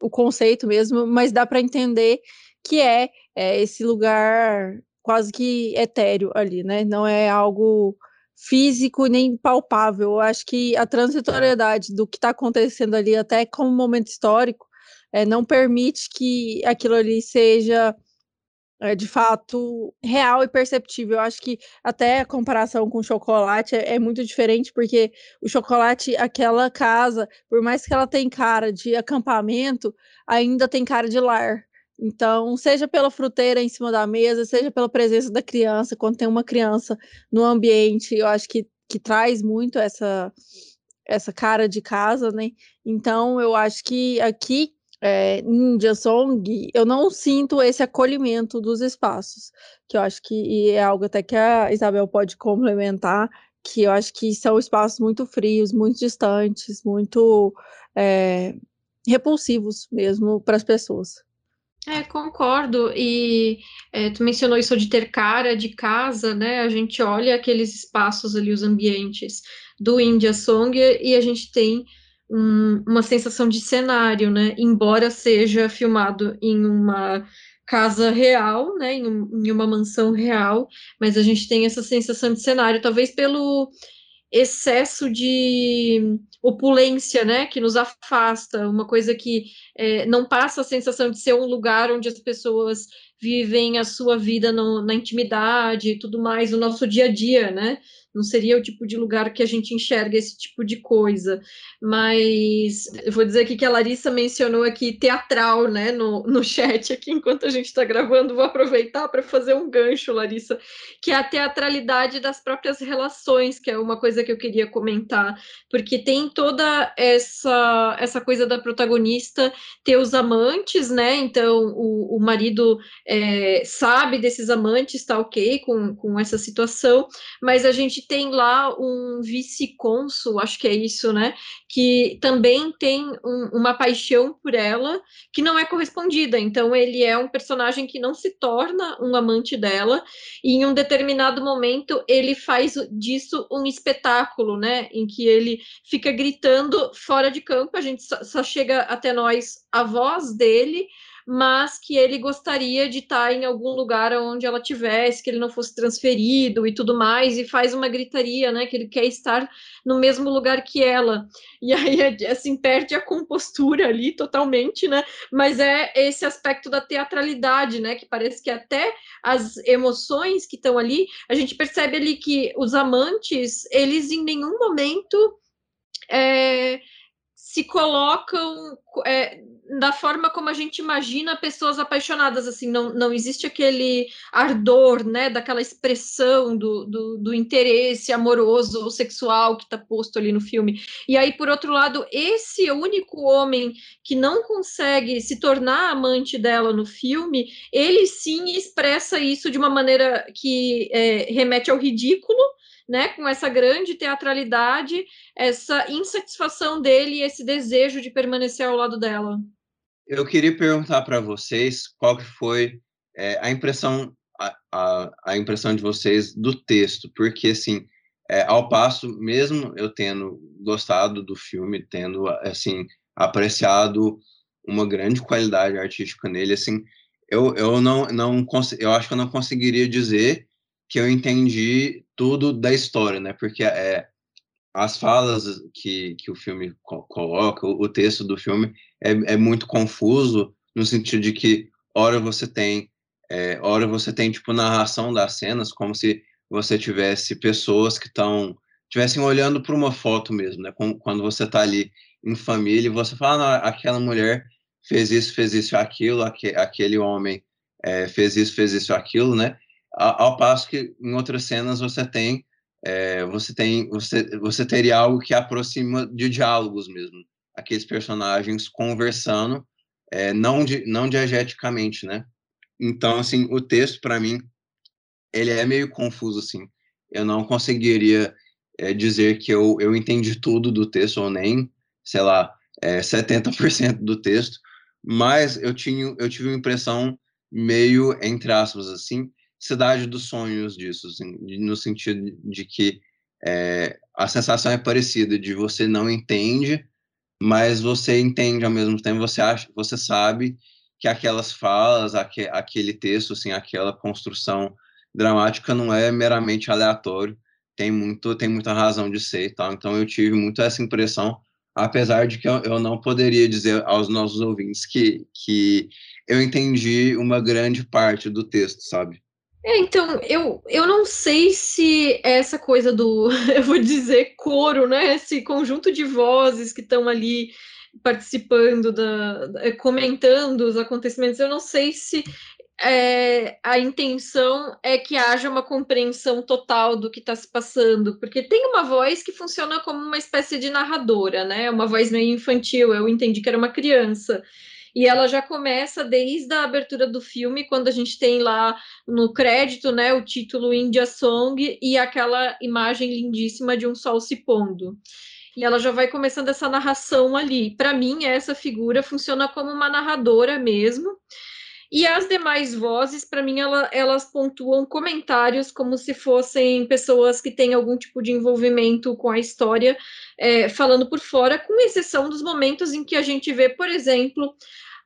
o conceito mesmo, mas dá para entender que é, é, esse lugar quase que etéreo ali, né? Não é algo físico nem palpável. Eu acho que a transitoriedade do que está acontecendo ali, até como momento histórico, é, não permite que aquilo ali seja é, de fato real e perceptível. Eu acho que até a comparação com o chocolate é, é, muito diferente, porque o chocolate, aquela casa, por mais que ela tenha cara de acampamento, ainda tem cara de lar. Então, seja pela fruteira em cima da mesa, seja pela presença da criança, quando tem uma criança no ambiente, eu acho que, que traz muito essa, essa cara de casa, né? Então, eu acho que aqui é, Ninja Song, eu não sinto esse acolhimento dos espaços, que eu acho que é algo até que a Isabel pode complementar, que eu acho que são espaços muito frios, muito distantes, muito é, repulsivos mesmo para as pessoas. É, concordo. E é, tu mencionou isso de ter cara de casa, né? A gente olha aqueles espaços ali, os ambientes do India Song, e a gente tem um, uma sensação de cenário, né? Embora seja filmado em uma casa real, né? Em, um, em uma mansão real, mas a gente tem essa sensação de cenário, talvez pelo excesso de opulência, né, que nos afasta, uma coisa que é, não passa a sensação de ser um lugar onde as pessoas vivem a sua vida no, na intimidade e tudo mais, o nosso dia a dia, né, não seria o tipo de lugar que a gente enxerga esse tipo de coisa. Mas eu vou dizer aqui que a Larissa mencionou aqui teatral, né, no, no chat aqui, enquanto a gente está gravando, vou aproveitar para fazer um gancho, Larissa, que é a teatralidade das próprias relações, que é uma coisa que eu queria comentar, porque tem toda essa, essa coisa da protagonista ter os amantes, né, então o, o marido é, sabe desses amantes, está ok com, com essa situação, mas a gente tem lá um vice-cônsul, acho que é isso, né? Que também tem um, uma paixão por ela que não é correspondida. Então, ele é um personagem que não se torna um amante dela, e em um determinado momento ele faz disso um espetáculo, né? Em que ele fica gritando fora de campo, a gente só, só chega até nós a voz dele mas que ele gostaria de estar em algum lugar onde ela tivesse, que ele não fosse transferido e tudo mais, e faz uma gritaria, né, que ele quer estar no mesmo lugar que ela. <laughs> E aí, assim, perde a compostura ali totalmente, né, mas é esse aspecto da teatralidade, né, que parece que até as emoções que estão ali, a gente percebe ali que os amantes, eles em nenhum momento é, se colocam é, da forma como a gente imagina pessoas apaixonadas, assim, não, não existe aquele ardor, né, daquela expressão do, do, do interesse amoroso ou sexual que está posto ali no filme. E aí, por outro lado, esse único homem que não consegue se tornar amante dela no filme, ele sim expressa isso de uma maneira que é, remete ao ridículo, né, com essa grande teatralidade, essa insatisfação dele e esse desejo de permanecer ao lado dela. Eu queria perguntar para vocês qual que foi é, a impressão a, a, a, impressão de vocês do texto, porque assim, é, ao passo, mesmo eu tendo gostado do filme, tendo assim apreciado uma grande qualidade artística nele, assim, eu, eu não não eu acho que eu não conseguiria dizer que eu entendi tudo da história, né? Porque é as falas que, que o filme coloca, o texto do filme é, é muito confuso no sentido de que hora você tem é, hora você tem tipo narração das cenas como se você tivesse pessoas que estão tivessem olhando para uma foto mesmo, né? Quando você está ali em família você fala, ah, aquela mulher fez isso, fez isso, aquilo, aquele homem é, fez isso, fez isso, aquilo, né? Ao passo que em outras cenas você tem é, você tem você, você teria algo que aproxima de diálogos mesmo aqueles personagens conversando é, não de, não diegeticamente né? Então assim o texto para mim ele é meio confuso assim. Eu não conseguiria é, dizer que eu, eu entendi tudo do texto ou nem sei lá é, 70% do texto mas eu tinha eu tive uma impressão meio entre aspas assim cidade dos sonhos disso, assim, no sentido de que é, a sensação é parecida, de você não entende, mas você entende ao mesmo tempo, você acha, você sabe que aquelas falas, aque, aquele texto, assim, aquela construção dramática não é meramente aleatório, tem muito, tem muita razão de ser tal. Então eu tive muito essa impressão, apesar de que eu, eu não poderia dizer aos nossos ouvintes que, que eu entendi uma grande parte do texto, sabe? É, então, eu, eu não sei se essa coisa do, <laughs> eu vou dizer, coro, né? Esse conjunto de vozes que estão ali participando, da, da, comentando os acontecimentos, eu não sei se é, a intenção é que haja uma compreensão total do que está se passando, porque tem uma voz que funciona como uma espécie de narradora, né? Uma voz meio infantil, eu entendi que era uma criança. E ela já começa desde a abertura do filme, quando a gente tem lá no crédito, né, o título India Song e aquela imagem lindíssima de um sol se pondo. E ela já vai começando essa narração ali. Para mim, essa figura funciona como uma narradora mesmo. E as demais vozes, para mim, ela, elas pontuam comentários como se fossem pessoas que têm algum tipo de envolvimento com a história, é, falando por fora, com exceção dos momentos em que a gente vê, por exemplo,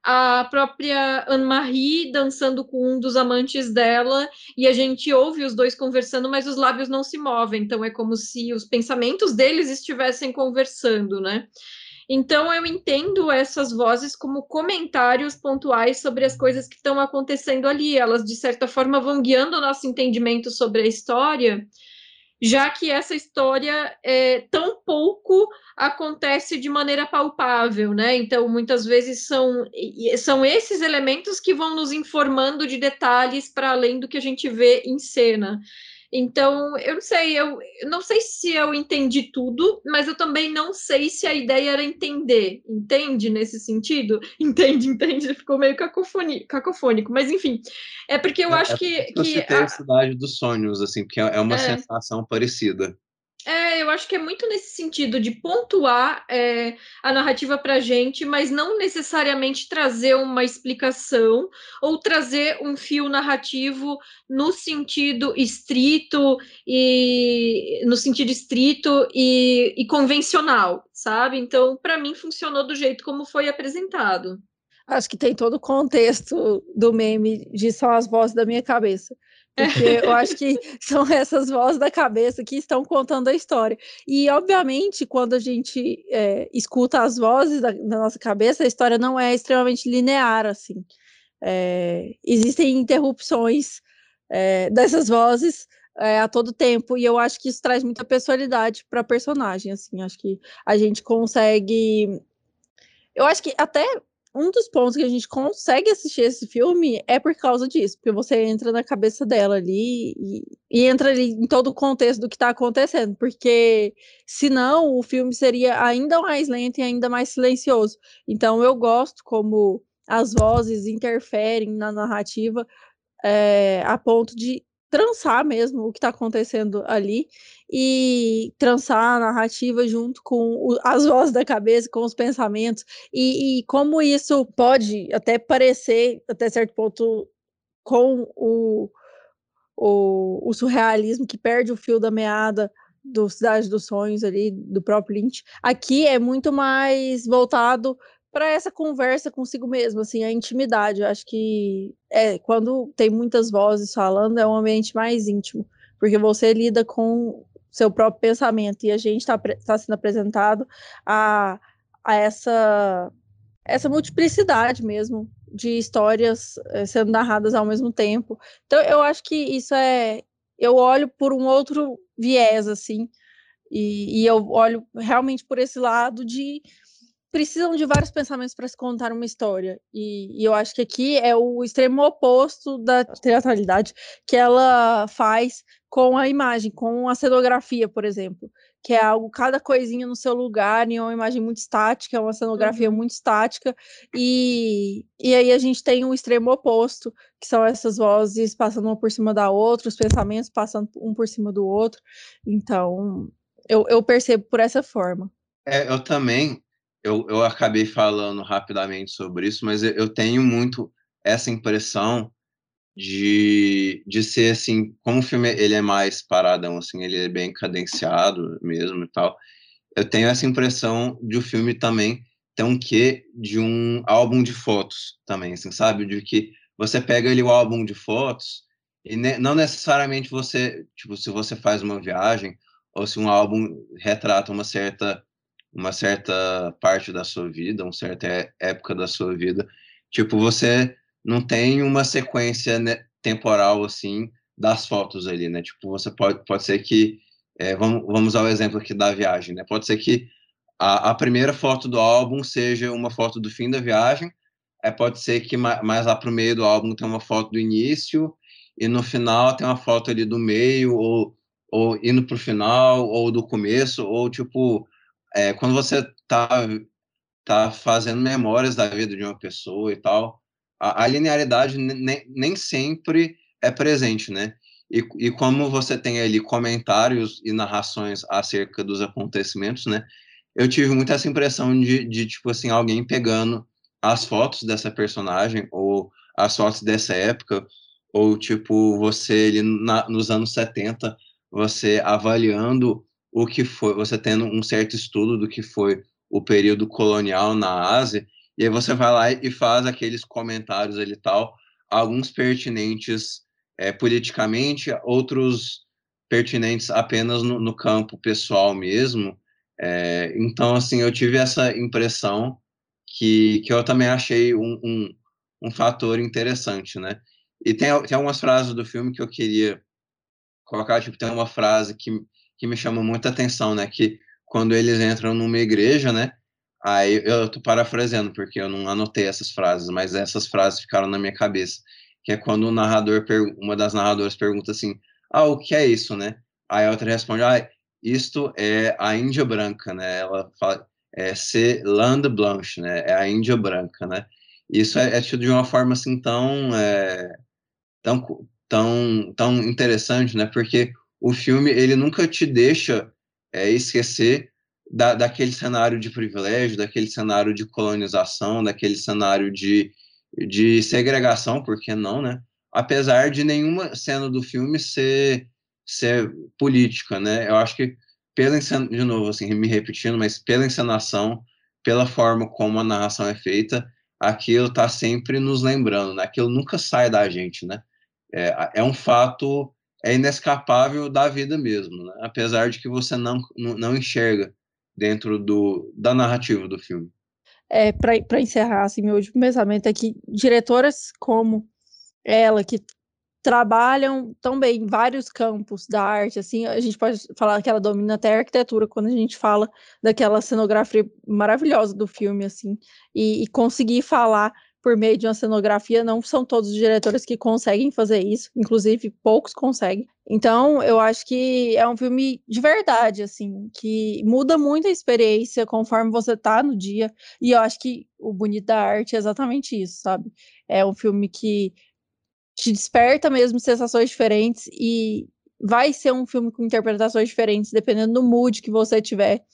a própria Anne-Marie dançando com um dos amantes dela, e a gente ouve os dois conversando, mas os lábios não se movem, então é como se os pensamentos deles estivessem conversando, né? Então eu entendo essas vozes como comentários pontuais sobre as coisas que estão acontecendo ali. Elas, de certa forma, vão guiando o nosso entendimento sobre a história já que essa história é, tão pouco acontece de maneira palpável, né? Então, muitas vezes são, são esses elementos que vão nos informando de detalhes para além do que a gente vê em cena. Então, eu não sei, eu, eu não sei se eu entendi tudo, mas eu também não sei se a ideia era entender, entende nesse sentido? <laughs> Entende, entende, ficou meio cacofônico, cacofônico mas enfim, é porque eu É, acho é que, isso que tem a a- cidade dos sonhos, assim, porque é uma É. sensação parecida. É, eu acho que é muito nesse sentido de pontuar é, a narrativa para a gente, mas não necessariamente trazer uma explicação ou trazer um fio narrativo no sentido estrito e no sentido estrito e, e convencional, sabe? Então, para mim, funcionou do jeito como foi apresentado. Acho que tem todo o contexto do meme de são as vozes da minha cabeça. Porque eu acho que <laughs> são essas vozes da cabeça que estão contando a história. E, obviamente, quando a gente é, escuta as vozes da, da nossa cabeça, a história não é extremamente linear, assim. É, existem interrupções é, dessas vozes a todo tempo, e eu acho que isso traz muita personalidade para a personagem, assim. Acho que a gente consegue... Eu acho que até um dos pontos que a gente consegue assistir esse filme é por causa disso, porque você entra na cabeça dela ali e, e entra ali em todo o contexto do que está acontecendo, porque senão o filme seria ainda mais lento e ainda mais silencioso. Então eu gosto como as vozes interferem na narrativa é, a ponto de trançar mesmo o que está acontecendo ali e trançar a narrativa junto com o, as <laughs> vozes da cabeça, com os pensamentos, e, e, como isso pode até parecer, até certo ponto, com o, o, o surrealismo que perde o fio da meada do Cidade dos Sonhos ali, do próprio Lynch, aqui é muito mais voltado para essa conversa consigo mesmo, assim, a intimidade. Eu acho que é quando tem muitas vozes falando, é um ambiente mais íntimo, porque você lida com seu próprio pensamento e a gente está tá sendo apresentado a, a essa essa multiplicidade mesmo de histórias é, sendo narradas ao mesmo tempo. Então eu acho que isso é eu olho por um outro viés assim e, e eu olho realmente por esse lado de precisam de vários pensamentos para se contar uma história. E, e, eu acho que aqui é o extremo oposto da teatralidade que ela faz com a imagem, com a cenografia, por exemplo, que é algo, cada coisinha no seu lugar, e é uma imagem muito estática, é uma cenografia uhum. muito estática, e, e aí a gente tem o extremo oposto, que são essas vozes passando uma por cima da outra, os pensamentos passando um por cima do outro. Então, eu, eu percebo por essa forma. É, eu também, eu, eu acabei falando rapidamente sobre isso, mas eu, tenho muito essa impressão de, de ser assim, como o filme ele é mais paradão, assim, ele é bem cadenciado mesmo e tal. Eu tenho essa impressão de o filme também ter um quê de um álbum de fotos também, assim, sabe? De que você pega ali o álbum de fotos e ne não necessariamente você, tipo, se você faz uma viagem ou se um álbum retrata uma certa uma certa parte da sua vida, uma certa época da sua vida, tipo, você não tem uma sequência né, temporal, assim, das fotos ali, né? Tipo, você pode, pode ser que, é, vamos, vamos ao exemplo aqui da viagem, né? Pode ser que a, a, primeira foto do álbum seja uma foto do fim da viagem, é, pode ser que mais, lá pro meio do álbum tem uma foto do início, e no final tem uma foto ali do meio, ou, ou indo pro final, ou do começo, ou tipo, é, quando você tá, tá fazendo memórias da vida de uma pessoa e tal, a, a linearidade nem, nem sempre é presente, né? E, e como você tem ali comentários e narrações acerca dos acontecimentos, né? Eu tive muito essa impressão de, de tipo assim, alguém pegando as fotos dessa personagem, ou as fotos dessa época, ou tipo, você na, nos anos 70, você avaliando o que foi, você tendo um certo estudo do que foi o período colonial na Ásia, e aí você vai lá e faz aqueles comentários ali tal, alguns pertinentes é, politicamente, outros pertinentes apenas no, no campo pessoal mesmo. É, então, assim, eu tive essa impressão que, que eu também achei um, um, um fator interessante, né? E tem, tem algumas frases do filme que eu queria colocar, tipo, tem uma frase que que me chama muita atenção, né? Que quando eles entram numa igreja, né? Aí eu tô parafraseando, porque eu não anotei essas frases, mas essas frases ficaram na minha cabeça. Que é quando o narrador, uma das narradoras pergunta assim: Ah, o que é isso, né? Aí a outra responde: Ah, isto é a Índia Branca, né? Ela fala: É c'est Land Blanche, né? É a Índia Branca, né? Isso é, é tido de uma forma assim tão, é, tão, tão, tão interessante, né? Porque o filme ele nunca te deixa é, esquecer da, daquele cenário de privilégio, daquele cenário de colonização, daquele cenário de, de segregação, por que não, né? Apesar de nenhuma cena do filme ser, ser política, né? Eu acho que pela de novo, assim, me repetindo, mas pela encenação, pela forma como a narração é feita, aquilo está sempre nos lembrando, né? Aquilo nunca sai da gente, né? É, é um fato é inescapável da vida mesmo, né? apesar de que você não, não enxerga dentro do, da narrativa do filme. É, para encerrar, assim, meu último pensamento é que diretoras como ela, que trabalham também em vários campos da arte, assim, a gente pode falar que ela domina até a arquitetura quando a gente fala daquela cenografia maravilhosa do filme, assim, e, e conseguir falar por meio de uma cenografia, não são todos os diretores que conseguem fazer isso, inclusive poucos conseguem. Então, eu acho que é um filme de verdade, assim, que muda muito a experiência conforme você tá no dia, e eu acho que o bonito da arte é exatamente isso, sabe? É um filme que te desperta mesmo sensações diferentes e vai ser um filme com interpretações diferentes, dependendo do mood que você tiver.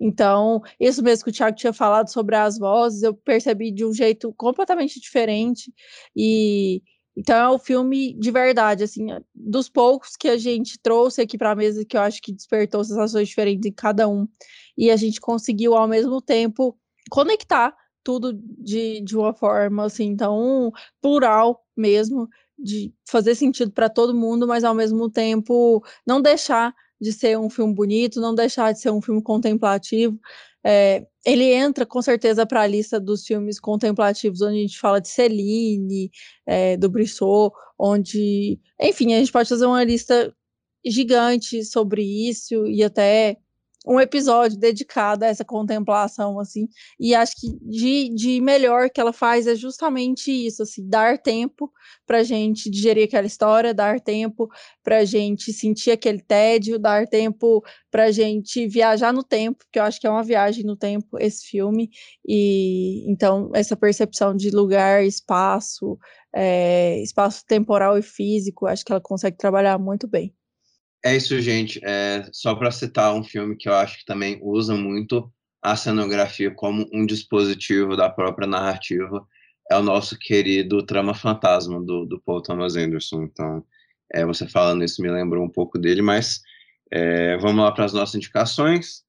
Então, isso mesmo que o Thiago tinha falado sobre as vozes, eu percebi de um jeito completamente diferente. E então é um filme de verdade, assim, dos poucos que a gente trouxe aqui para a mesa, que eu acho que despertou sensações diferentes em cada um. E a gente conseguiu, ao mesmo tempo, conectar tudo de, de uma forma, assim, tão plural mesmo, de fazer sentido para todo mundo, mas ao mesmo tempo não deixar de ser um filme bonito, não deixar de ser um filme contemplativo. É, ele entra com certeza para a lista dos filmes contemplativos, onde a gente fala de Celine, é, do Brissot, onde, enfim, a gente pode fazer uma lista gigante sobre isso e até um episódio dedicado a essa contemplação, assim, e acho que de, de melhor que ela faz é justamente isso, assim, dar tempo para gente digerir aquela história, dar tempo para gente sentir aquele tédio, dar tempo para gente viajar no tempo, que eu acho que é uma viagem no tempo esse filme, e então essa percepção de lugar, espaço, é, espaço temporal e físico, acho que ela consegue trabalhar muito bem. É isso, gente. É, só para citar um filme que eu acho que também usa muito a cenografia como um dispositivo da própria narrativa, é o nosso querido Trama Fantasma, do, do Paul Thomas Anderson. Então, é, você falando isso me lembrou um pouco dele, mas é, vamos lá para as nossas indicações.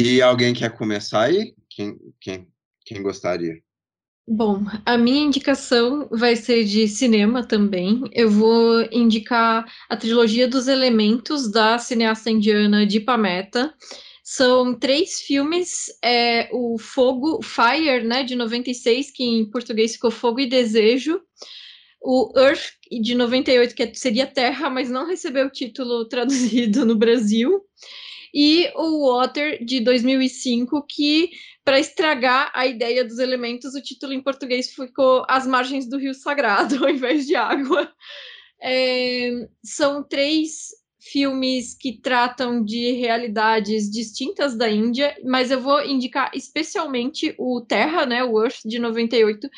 E alguém quer começar aí? Quem, quem, quem gostaria? Bom, a minha indicação vai ser de cinema também. Eu vou indicar a trilogia dos elementos da cineasta indiana Deepa Mehta. São três filmes, é, o Fogo, Fire, né, de 96, que em português ficou Fogo e Desejo, o Earth, de 98, que seria Terra, mas não recebeu o título <laughs> traduzido no Brasil, e o Water de 2005, que para estragar a ideia dos elementos, o título em português ficou As Margens do Rio Sagrado, <laughs> ao invés de água. É, são três filmes que tratam de realidades distintas da Índia, mas eu vou indicar especialmente o Terra, né, o Earth de 98,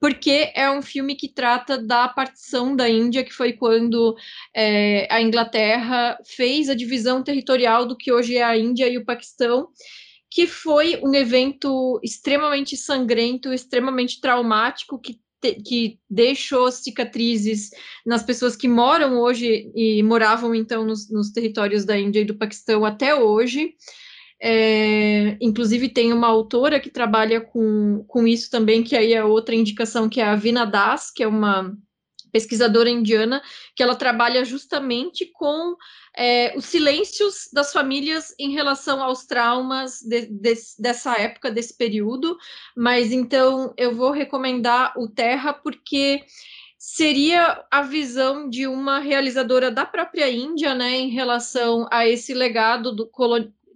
porque é um filme que trata da partição da Índia, que foi quando é, a Inglaterra fez a divisão territorial do que hoje é a Índia e o Paquistão que foi um evento extremamente sangrento, extremamente traumático, que que deixou cicatrizes nas pessoas que moram hoje e moravam então nos, nos territórios da Índia e do Paquistão até hoje. É, inclusive tem uma autora que trabalha com, com isso também, que aí é outra indicação, que é a Vina Das, que é uma pesquisadora indiana, que ela trabalha justamente com é, os silêncios das famílias em relação aos traumas de, de, dessa época, desse período. Mas então eu vou recomendar o Terra porque seria a visão de uma realizadora da própria Índia, né, em relação a esse legado do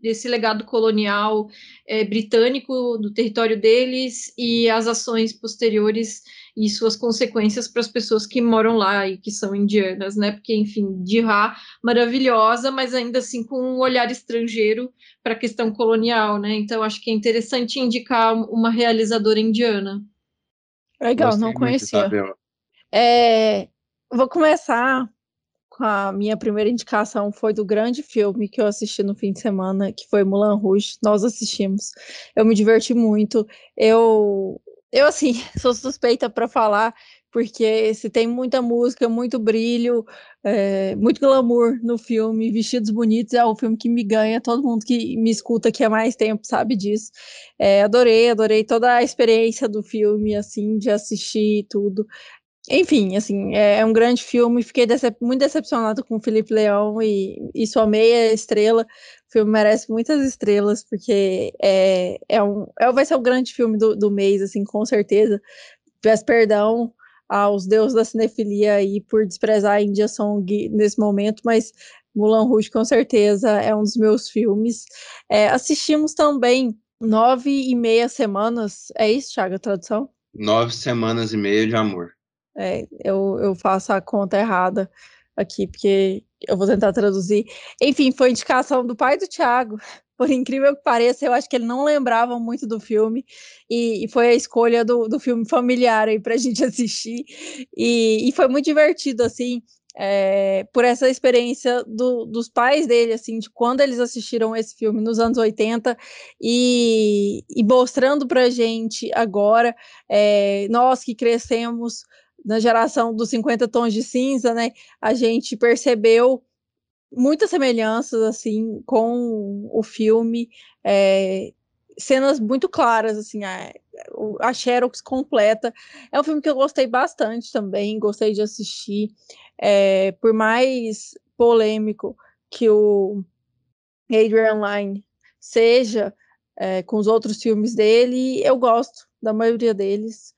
desse legado colonial é, britânico do território deles e as ações posteriores e suas consequências para as pessoas que moram lá e que são indianas, né? Porque, enfim, Dirá, maravilhosa, mas ainda assim com um olhar estrangeiro para a questão colonial, né? Então, acho que é interessante indicar uma realizadora indiana. Legal, Gostei não conhecia. É, vou começar com a minha primeira indicação foi do grande filme que eu assisti no fim de semana, que foi Mulan Rouge. Nós assistimos. Eu me diverti muito. Eu eu, assim, <laughs> sou suspeita para falar, porque se tem muita música, muito brilho, é, muito glamour no filme, vestidos bonitos, é o filme que me ganha. Todo mundo que me escuta aqui há mais tempo sabe disso. É, adorei, adorei toda a experiência do filme, assim, de assistir tudo. Enfim, assim, é, é um grande filme. Fiquei decep muito decepcionado com o Felipe Leão e, e sua meia estrela, filme merece muitas estrelas, porque é, é um, é, vai ser o grande filme do, do mês, assim, com certeza. Peço perdão aos deuses da cinefilia aí por desprezar a India Song nesse momento, mas Mulan Rouge com certeza é um dos meus filmes. É, assistimos também nove e meia semanas, é isso, Thiago, a tradução? Nove semanas e meia de amor. É, eu, eu faço a conta errada aqui, porque eu vou tentar traduzir. Enfim, foi indicação do pai do Thiago. <laughs> Por incrível que pareça, eu acho que ele não lembrava muito do filme, e, e foi a escolha do, do filme familiar aí pra <laughs> gente assistir. E, e foi muito divertido, assim, é, por essa experiência do, dos pais dele, assim, de quando eles assistiram esse filme nos anos 80 e, e mostrando pra gente agora, é, nós que crescemos na geração dos 50 tons de cinza, né, a gente percebeu muitas semelhanças assim com o filme, é, cenas muito claras assim, a, a Xerox completa. É um filme que eu gostei bastante também, gostei de assistir. É, por mais polêmico que o Adrian Lyne seja é, com os outros filmes dele, eu gosto da maioria deles.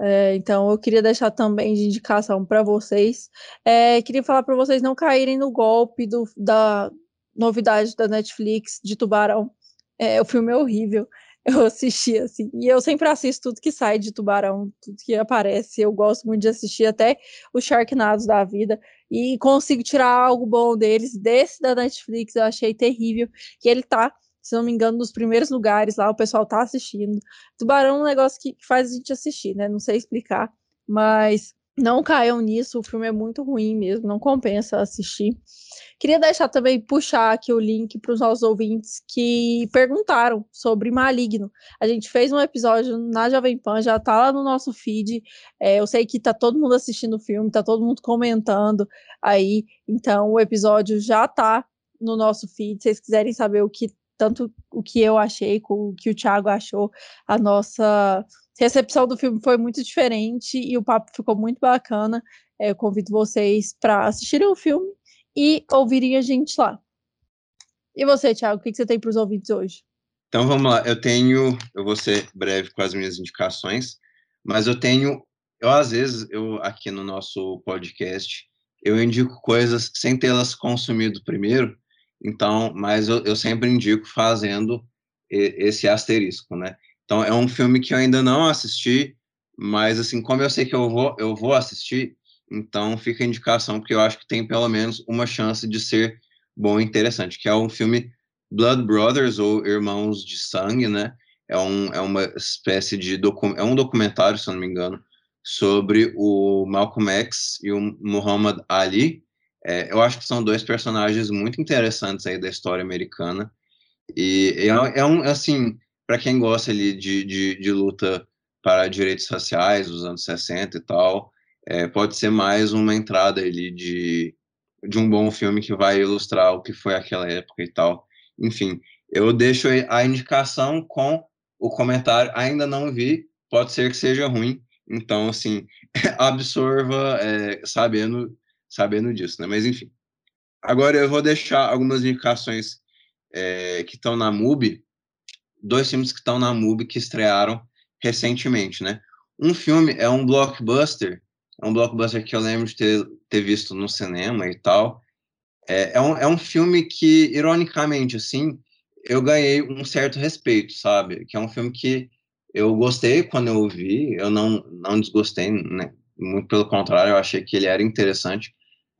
É, então, eu queria deixar também de indicação para vocês. É, queria falar para vocês não caírem no golpe do, da novidade da Netflix de Tubarão. É, o filme é horrível. <laughs> Eu assisti assim, e eu sempre assisto tudo que sai de Tubarão, tudo que aparece. Eu gosto muito de assistir até os Sharknados da vida e consigo tirar algo bom deles. Desse da Netflix eu achei terrível, que ele tá se não me engano, nos primeiros lugares lá, o pessoal tá assistindo. Tubarão é um negócio que faz a gente assistir, né? Não sei explicar, mas não caiam nisso, o filme é muito ruim mesmo, não compensa assistir. Queria deixar também, puxar aqui o link para os nossos ouvintes que perguntaram sobre Maligno. A gente fez um episódio na Jovem Pan, já tá lá no nosso feed. É, eu sei que tá todo mundo assistindo o filme, tá todo mundo comentando aí. Então, o episódio já tá no nosso feed. Se vocês quiserem saber o que tanto o que eu achei com o que o Thiago achou, a nossa recepção do filme foi muito diferente e o papo ficou muito bacana. É, eu convido vocês para assistirem o filme e ouvirem a gente lá. E você, Thiago, o que, que você tem para os ouvintes hoje? Então vamos lá, eu tenho, eu vou ser breve com as minhas indicações, mas eu tenho, eu às vezes, eu aqui no nosso podcast, eu indico coisas sem tê-las consumido primeiro, então, mas eu, eu sempre indico fazendo esse asterisco, né? Então, é um filme que eu ainda não assisti, mas assim, como eu sei que eu vou, eu vou assistir, então fica a indicação porque eu acho que tem pelo menos uma chance de ser bom e interessante, que é um filme Blood Brothers ou Irmãos de Sangue, né? É, um, é uma espécie de docu é um documentário, se eu não me engano, sobre o Malcolm X e o Muhammad Ali, é, eu acho que são dois personagens muito interessantes aí da história americana. E é, é um, assim, para quem gosta ali de, de, de, luta para direitos raciais dos anos 60 e tal, é, pode ser mais uma entrada ali de, de um bom filme que vai ilustrar o que foi aquela época e tal. Enfim, eu deixo a indicação com o comentário, ainda não vi, pode ser que seja ruim, Então, assim, <laughs> absorva é, sabendo, sabendo disso, né? Mas, enfim. Agora eu vou deixar algumas indicações é, que estão na MUBI, dois filmes que estão na MUBI que estrearam recentemente, né? Um filme é um blockbuster, é um blockbuster que eu lembro de ter, ter visto no cinema e tal. É, é, um, é um filme que, ironicamente, assim, eu ganhei um certo respeito, sabe? Que é um filme que eu gostei quando eu vi, eu não, não desgostei, né? Muito pelo contrário, eu achei que ele era interessante.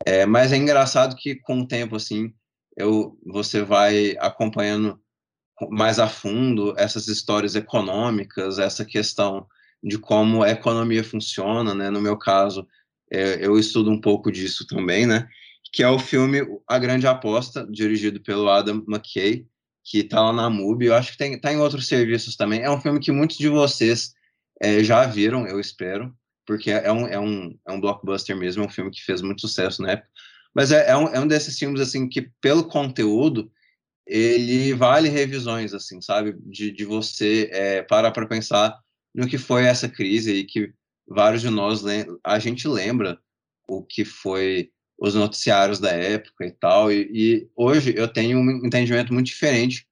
É, mas é engraçado que com o tempo, assim, eu, você vai acompanhando mais a fundo essas histórias econômicas, essa questão de como a economia funciona, né? No meu caso, é, eu estudo um pouco disso também, né? Que é o filme A Grande Aposta, dirigido pelo Adam McKay, que está lá na MUBI. Eu acho que tem, tá em outros serviços também. É um filme que muitos de vocês é, já viram, eu espero, porque é um, é, um, é um blockbuster mesmo, é um filme que fez muito sucesso na época. Mas é, é, um, é um desses filmes, assim, que pelo conteúdo, ele vale revisões, assim, sabe? De, de você é, parar para pensar no que foi essa crise e que vários de nós, a gente lembra o que foi os noticiários da época e tal, e, e hoje eu tenho um entendimento muito diferente,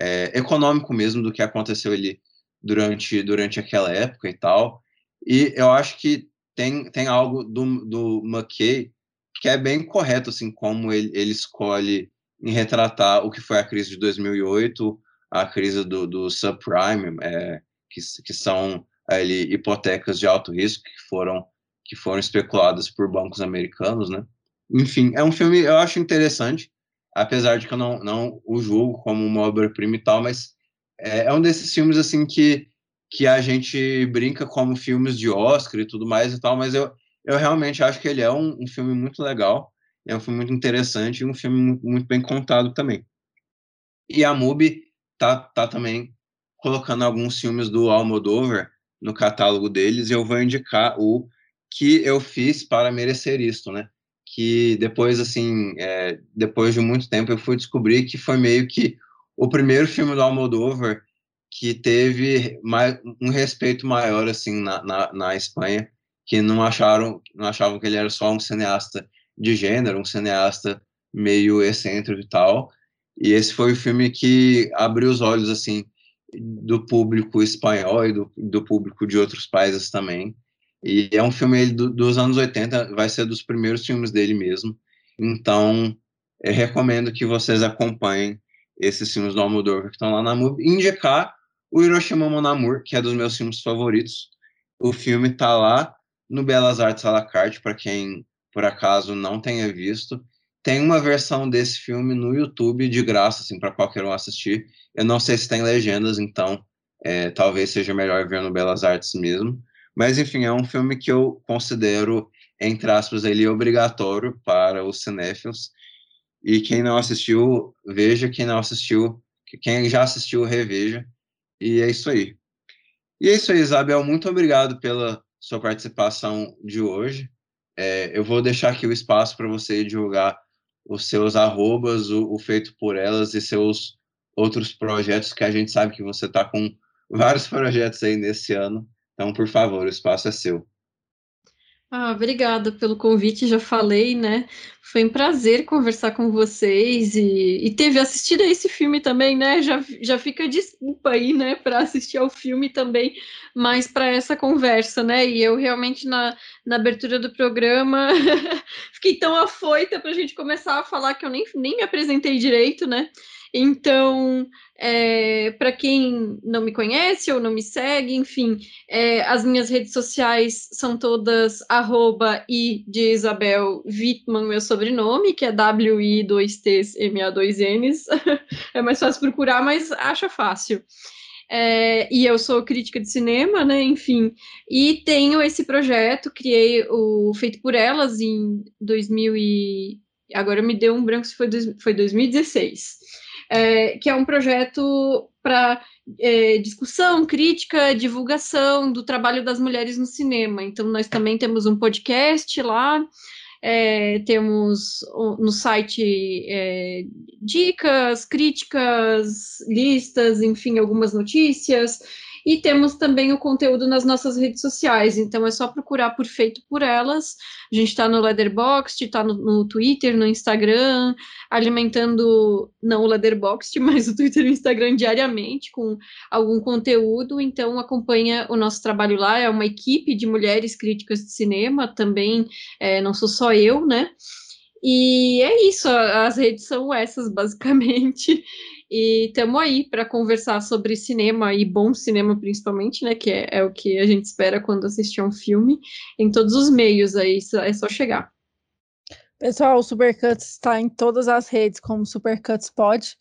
é, econômico mesmo, do que aconteceu ali durante, durante aquela época e tal, e eu acho que tem, tem algo do, do McKay que é bem correto, assim, como ele, ele escolhe em retratar o que foi a crise de 2008, a crise do, do subprime, é, que, que são ali, hipotecas de alto risco que foram que foram especuladas por bancos americanos, né? Enfim, é um filme eu acho interessante, apesar de que eu não, não o julgo como uma obra-prima e tal, mas é, é, um desses filmes assim que que a gente brinca como filmes de Oscar e tudo mais e tal, mas eu, eu realmente acho que ele é um, um filme muito legal, é um filme muito interessante e um filme muito, muito bem contado também. E a MUBI tá, tá também colocando alguns filmes do Almodóvar no catálogo deles e eu vou indicar o que eu fiz para merecer isto, né? Que depois, assim, é, depois de muito tempo, eu fui descobrir que foi meio que o primeiro filme do Almodóvar que teve mais, um respeito maior, assim, na, na, na Espanha, que não acharam, não achavam que ele era só um cineasta de gênero, um cineasta meio excêntrico e tal. E esse foi o filme que abriu os olhos, assim, do público espanhol e do, do público de outros países também, e é um filme do, dos anos 80, vai ser dos primeiros filmes dele mesmo. Então, recomendo que vocês acompanhem esses filmes do Almodóvar que estão lá na MUBI. Indicar o Hiroshima Mon Amour, que é dos meus filmes favoritos. O filme está lá no Belas Artes à la carte, para quem por acaso não tenha visto. Tem uma versão desse filme no YouTube de graça, assim, para qualquer um assistir. Eu não sei se tem legendas, então é, talvez seja melhor ver no Belas Artes mesmo. Mas, enfim, é um filme que eu considero, entre aspas, ele obrigatório para os cinéfilos. E quem não assistiu, veja. Quem não assistiu, quem já assistiu, reveja. E é isso aí. E é isso aí, Isabel. Muito obrigado pela sua participação de hoje. É, eu vou deixar aqui o espaço para você divulgar os seus arrobas, o, o, feito por elas e seus outros projetos, que a gente sabe que você está com vários <laughs> projetos aí nesse ano. Então, por favor, o espaço é seu. Ah, obrigada pelo convite, já falei, né? Foi um prazer conversar com vocês e, e teve assistir a esse filme também, né? Já, já fica desculpa aí, né, para assistir ao filme também, mas para essa conversa, né? E eu realmente na, na abertura do programa <laughs> fiquei tão afoita para a gente começar a falar que eu nem, nem me apresentei direito, né? Então, é, para quem não me conhece ou não me segue, enfim, é, as minhas redes sociais são todas arroba i de Isabel Wittmann, meu sobrenome, que é W-I 2Ts M-A-2-Ns. é mais fácil procurar, mas acha fácil. É, e eu sou crítica de cinema, né? Enfim, e tenho esse projeto, criei o Feito por Elas em 2000 e agora me deu um branco se foi, dois, foi 2016 é, que é um projeto para é, discussão, crítica, divulgação do trabalho das mulheres no cinema. Então, nós também temos um podcast lá, é, temos no site é, dicas, críticas, listas, enfim, algumas notícias. E temos também o conteúdo nas nossas redes sociais, então é só procurar por Feito por Elas. A gente está no Leatherboxd, está no, no, Twitter, no Instagram, alimentando, não o Leatherboxd, <laughs> mas o Twitter e o Instagram diariamente com algum conteúdo. Então acompanha o nosso trabalho lá, é uma equipe de mulheres críticas de cinema, também é, não sou só eu, né? E é isso, as redes são essas, basicamente. E estamos aí para conversar sobre cinema e bom cinema, principalmente, né? Que é, é, o que a gente espera quando assistir a um filme, em todos os meios aí, é só chegar. Pessoal, o Supercuts está em todas as redes, como Supercuts Pod.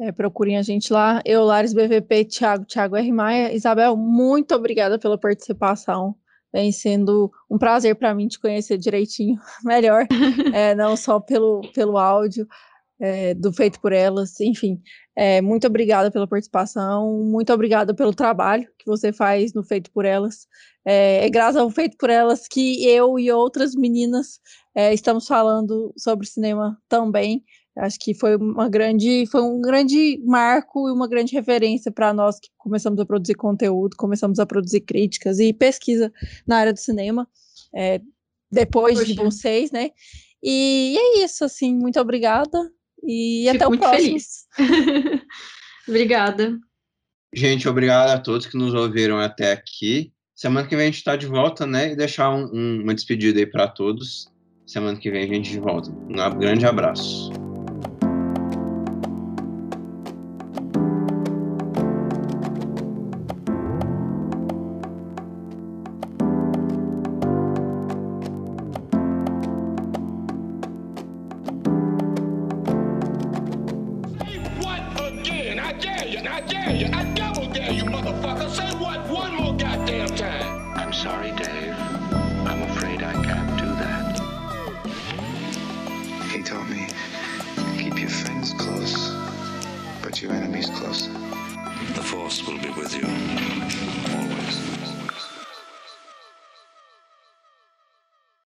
É, procurem a gente lá. Eu, Lares BVP, Thiago, Thiago R. Maia. Isabel, muito obrigada pela participação. Vem sendo um prazer para mim te conhecer direitinho, <laughs> melhor, é, não só pelo, pelo áudio é, do Feito por Elas, enfim. É, muito obrigada pela participação, muito obrigada pelo trabalho que você faz no Feito por Elas. É, é graças ao Feito por Elas que eu e outras meninas estamos falando sobre cinema também. Acho que foi uma grande, foi um grande marco e uma grande referência para nós que começamos a produzir conteúdo, começamos a produzir críticas e pesquisa na área do cinema, depois Poxa. de vocês, né? E é isso, assim, muito obrigada e Fico até o próximo. Feliz. <laughs> obrigada. Gente, obrigado a todos que nos ouviram até aqui. Semana que vem a gente está de volta, né? E deixar um, um, uma despedida aí para todos. Semana que vem a gente de volta. Um grande abraço.